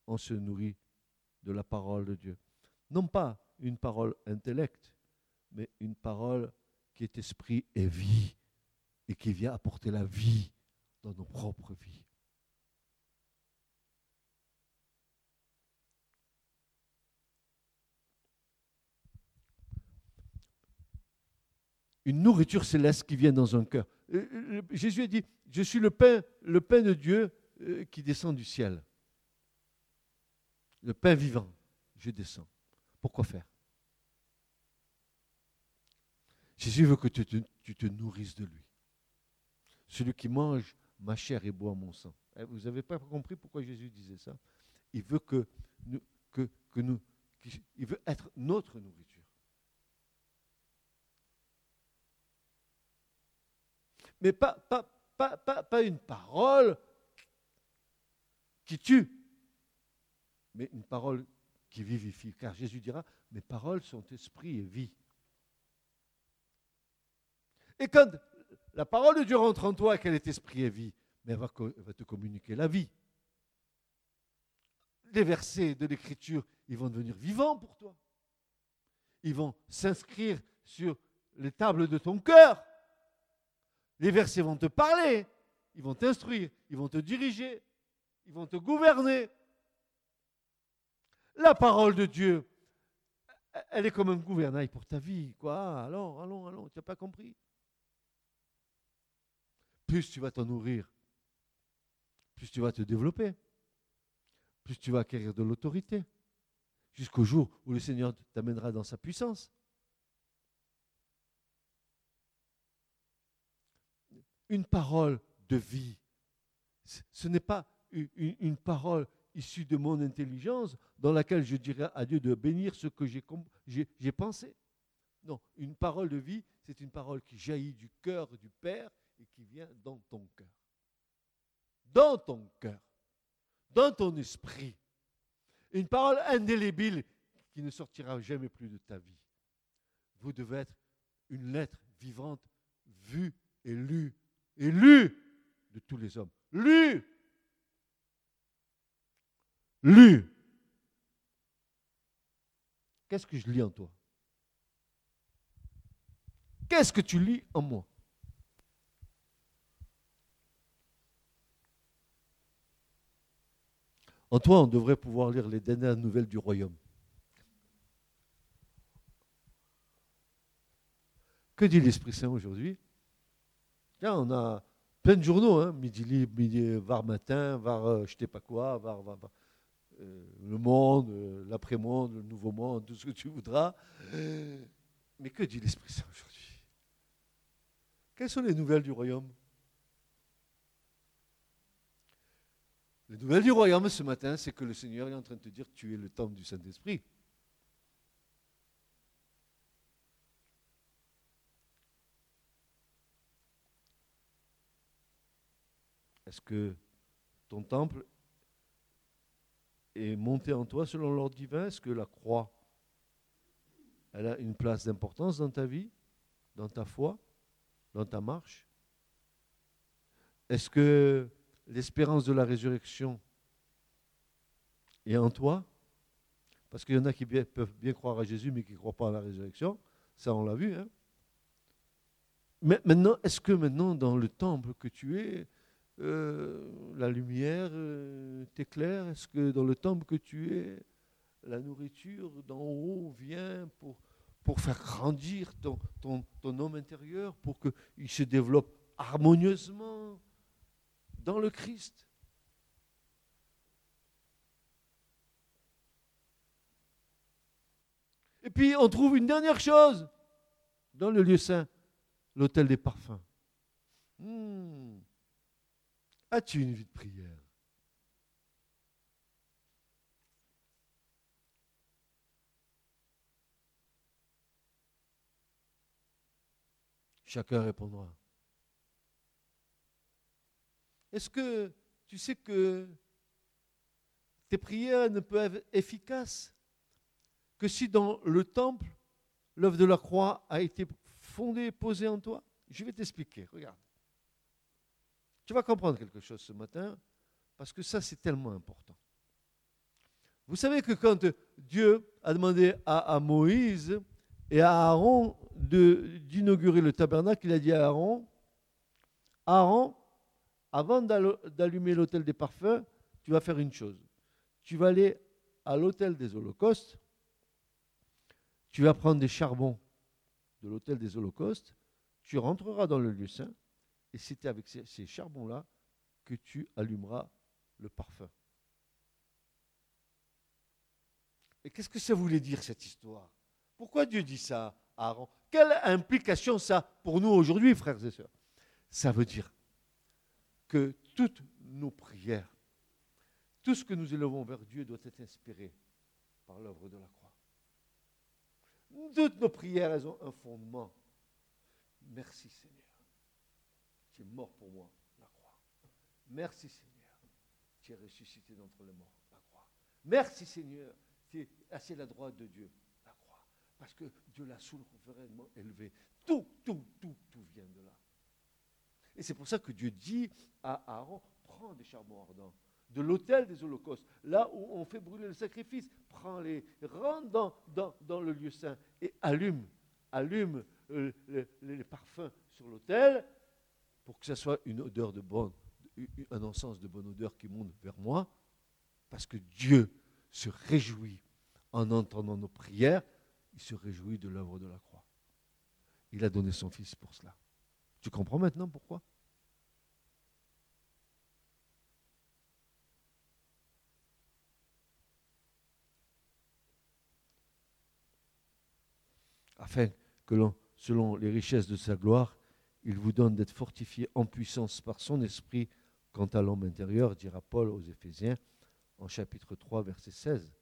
on se nourrit de la parole de Dieu. Non pas une parole intellect, mais une parole qui est esprit et vie, et qui vient apporter la vie dans nos propres vies. Une nourriture céleste qui vient dans un cœur. Euh, euh, Jésus a dit, je suis le pain, le pain de Dieu euh, qui descend du ciel. Le pain vivant, je descends. Pourquoi faire? Jésus veut que tu te, nourrisses de lui. Celui qui mange ma chair et boit mon sang. Eh, vous n'avez pas compris pourquoi Jésus disait ça? Il veut que nous, que, que nous, il veut être notre nourriture. Mais pas, pas, pas, pas, une parole qui tue, mais une parole qui vivifie. Car Jésus dira, mes paroles sont esprit et vie. Et quand la parole de Dieu rentre en toi, qu'elle est esprit et vie, mais elle va, va te communiquer la vie. Les versets de l'Écriture, ils vont devenir vivants pour toi. Ils vont s'inscrire sur les tables de ton cœur. Les versets vont te parler, ils vont t'instruire, ils vont te diriger, ils vont te gouverner. La parole de Dieu, elle est comme un gouvernail pour ta vie. Quoi Allons, allons, allons, tu n'as pas compris? Plus tu vas t'en nourrir, plus tu vas te développer, plus tu vas acquérir de l'autorité, jusqu'au jour où le Seigneur t'amènera dans sa puissance. Une parole de vie, ce n'est pas une, parole issue de mon intelligence dans laquelle je dirais à Dieu de bénir ce que j'ai pensé. Non, une parole de vie, c'est une parole qui jaillit du cœur du Père et qui vient dans ton cœur. Dans ton cœur, dans ton esprit. Une parole indélébile qui ne sortira jamais plus de ta vie. Vous devez être une lettre vivante, vue et lue, et lue de tous les hommes. Lue Lue Qu'est-ce que je lis en toi? Qu'est-ce que tu lis en moi? En toi, on devrait pouvoir lire les dernières nouvelles du royaume. Que dit l'Esprit Saint aujourd'hui? On a plein de journaux, hein, midi libre, midi, var matin, var euh, je sais pas quoi, var, euh, le monde, euh, l'après-monde, le nouveau monde, tout ce que tu voudras. Mais que dit l'Esprit Saint aujourd'hui? Quelles sont les nouvelles du royaume? Les nouvelles du royaume ce matin, c'est que le Seigneur est en train de te dire tu es le temple du Saint-Esprit. Est-ce que ton temple est monté en toi selon l'ordre divin? Est-ce que la croix, a une place d'importance dans ta vie, dans ta foi, dans ta marche? Est-ce que l'espérance de la résurrection est en toi? Parce qu'il y en a qui peuvent bien croire à Jésus, mais qui ne croient pas à la résurrection. Ça, on l'a vu. Hein mais maintenant, est-ce que maintenant, dans le temple que tu es, euh, la lumière euh, t'éclaire Est-ce que dans le temple que tu es, la nourriture d'en haut vient pour, faire grandir ton, ton, ton homme intérieur, pour qu'il se développe harmonieusement dans le Christ? Et puis on trouve une dernière chose dans le lieu saint, l'autel des parfums. Hmm. As-tu une vie de prière? Chacun répondra. Est-ce que tu sais que tes prières ne peuvent être efficaces que si dans le temple, l'œuvre de la croix a été fondée, posée en toi? Je vais t'expliquer, regarde. Tu vas comprendre quelque chose ce matin, parce que ça c'est tellement important. Vous savez que quand Dieu a demandé à, Moïse et à Aaron d'inaugurer le tabernacle, il a dit à Aaron, Aaron, avant d'allumer l'autel des parfums, tu vas faire une chose. Tu vas aller à l'autel des holocaustes, tu vas prendre des charbons de l'autel des holocaustes, tu rentreras dans le lieu saint, et c'est avec ces, charbons-là que tu allumeras le parfum. Et qu'est-ce que ça voulait dire cette histoire? Pourquoi Dieu dit ça à Aaron? Quelle implication ça pour nous aujourd'hui, frères et sœurs? Ça veut dire que toutes nos prières, tout ce que nous élevons vers Dieu doit être inspiré par l'œuvre de la croix. Toutes nos prières, elles ont un fondement. Merci Seigneur. Mort pour moi, la croix. Merci Seigneur. Tu es ressuscité d'entre les morts, la croix. Merci Seigneur. Tu es assis la droite de Dieu, la croix. Parce que Dieu l'a souverainement élevé. Tout, tout, tout, tout vient de là. Et c'est pour ça que Dieu dit à Aaron, prends des charbons ardents de l'autel des holocaustes, là où on fait brûler le sacrifice, prends-les, rentre dans, dans, le lieu saint et allume, allume euh, les, parfums sur l'autel pour que ce soit une odeur de bonne, un encens de bonne odeur qui monte vers moi, parce que Dieu se réjouit en entendant nos prières, il se réjouit de l'œuvre de la croix. Il a donné son Fils pour cela. Tu comprends maintenant pourquoi? Afin que l'on, selon les richesses de sa gloire, il vous donne d'être fortifié en puissance par son esprit quant à l'homme intérieur, dira Paul aux Éphésiens en chapitre 3, verset 16.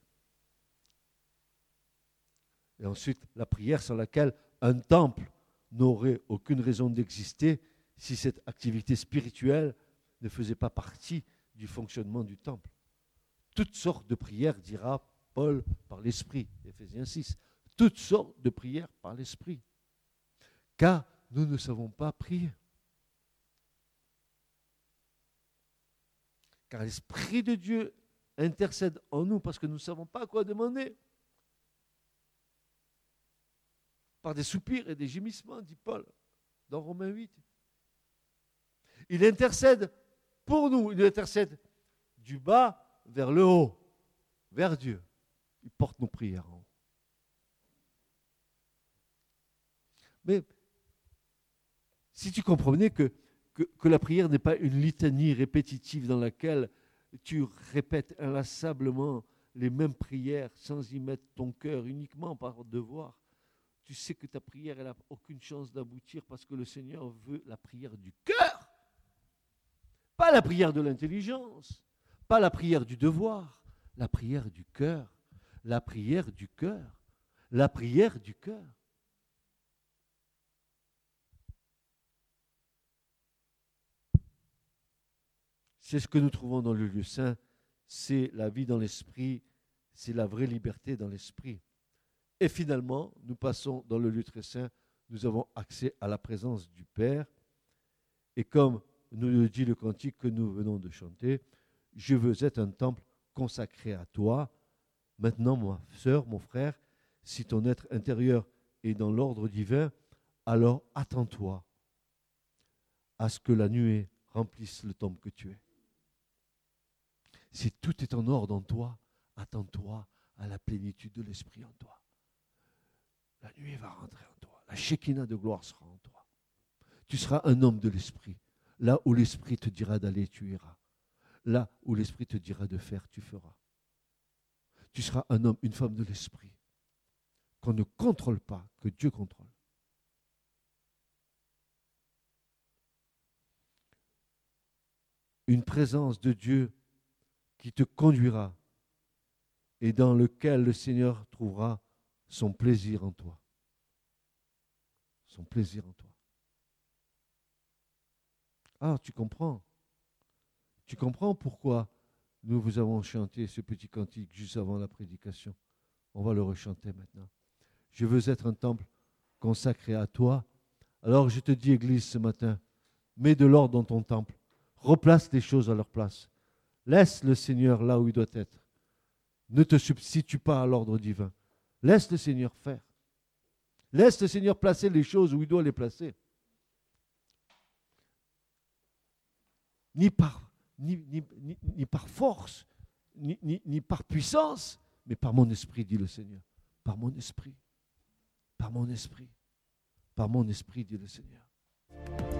Et ensuite, la prière sans laquelle un temple n'aurait aucune raison d'exister si cette activité spirituelle ne faisait pas partie du fonctionnement du temple. Toutes sortes de prières, dira Paul par l'Esprit, Éphésiens 6. Toutes sortes de prières par l'Esprit. Car nous ne savons pas prier. Car l'Esprit de Dieu intercède en nous parce que nous ne savons pas quoi demander. Par des soupirs et des gémissements, dit Paul dans Romains 8. Il intercède pour nous, il intercède du bas vers le haut, vers Dieu. Il porte nos prières. Mais si tu comprenais que, la prière n'est pas une litanie répétitive dans laquelle tu répètes inlassablement les mêmes prières sans y mettre ton cœur uniquement par devoir, tu sais que ta prière n'a aucune chance d'aboutir parce que le Seigneur veut la prière du cœur, pas la prière de l'intelligence, pas la prière du devoir, la prière du cœur, la prière du cœur, la prière du cœur. C'est ce que nous trouvons dans le lieu saint, c'est la vie dans l'esprit, c'est la vraie liberté dans l'esprit. Et finalement, nous passons dans le lieu très saint, nous avons accès à la présence du Père. Et comme nous le dit le cantique que nous venons de chanter, je veux être un temple consacré à toi. Maintenant, ma sœur, mon frère, si ton être intérieur est dans l'ordre divin, alors attends-toi à ce que la nuée remplisse le temple que tu es. Si tout est en ordre en toi, attends-toi à la plénitude de l'Esprit en toi. La nuit va rentrer en toi. La Shekinah de gloire sera en toi. Tu seras un homme de l'Esprit. Là où l'Esprit te dira d'aller, tu iras. Là où l'Esprit te dira de faire, tu feras. Tu seras un homme, une femme de l'Esprit. Qu'on ne contrôle pas, que Dieu contrôle. Une présence de Dieu qui te conduira et dans lequel le Seigneur trouvera son plaisir en toi. Son plaisir en toi. Ah, tu comprends. Tu comprends pourquoi nous vous avons chanté ce petit cantique juste avant la prédication. On va le rechanter maintenant. Je veux être un temple consacré à toi. Alors je te dis, Église, ce matin, mets de l'ordre dans ton temple. Replace les choses à leur place. Laisse le Seigneur là où il doit être. Ne te substitue pas à l'ordre divin. Laisse le Seigneur faire. Laisse le Seigneur placer les choses où il doit les placer. Ni par, force, ni par puissance, mais par mon esprit, dit le Seigneur. Par mon esprit. Par mon esprit. Par mon esprit, dit le Seigneur.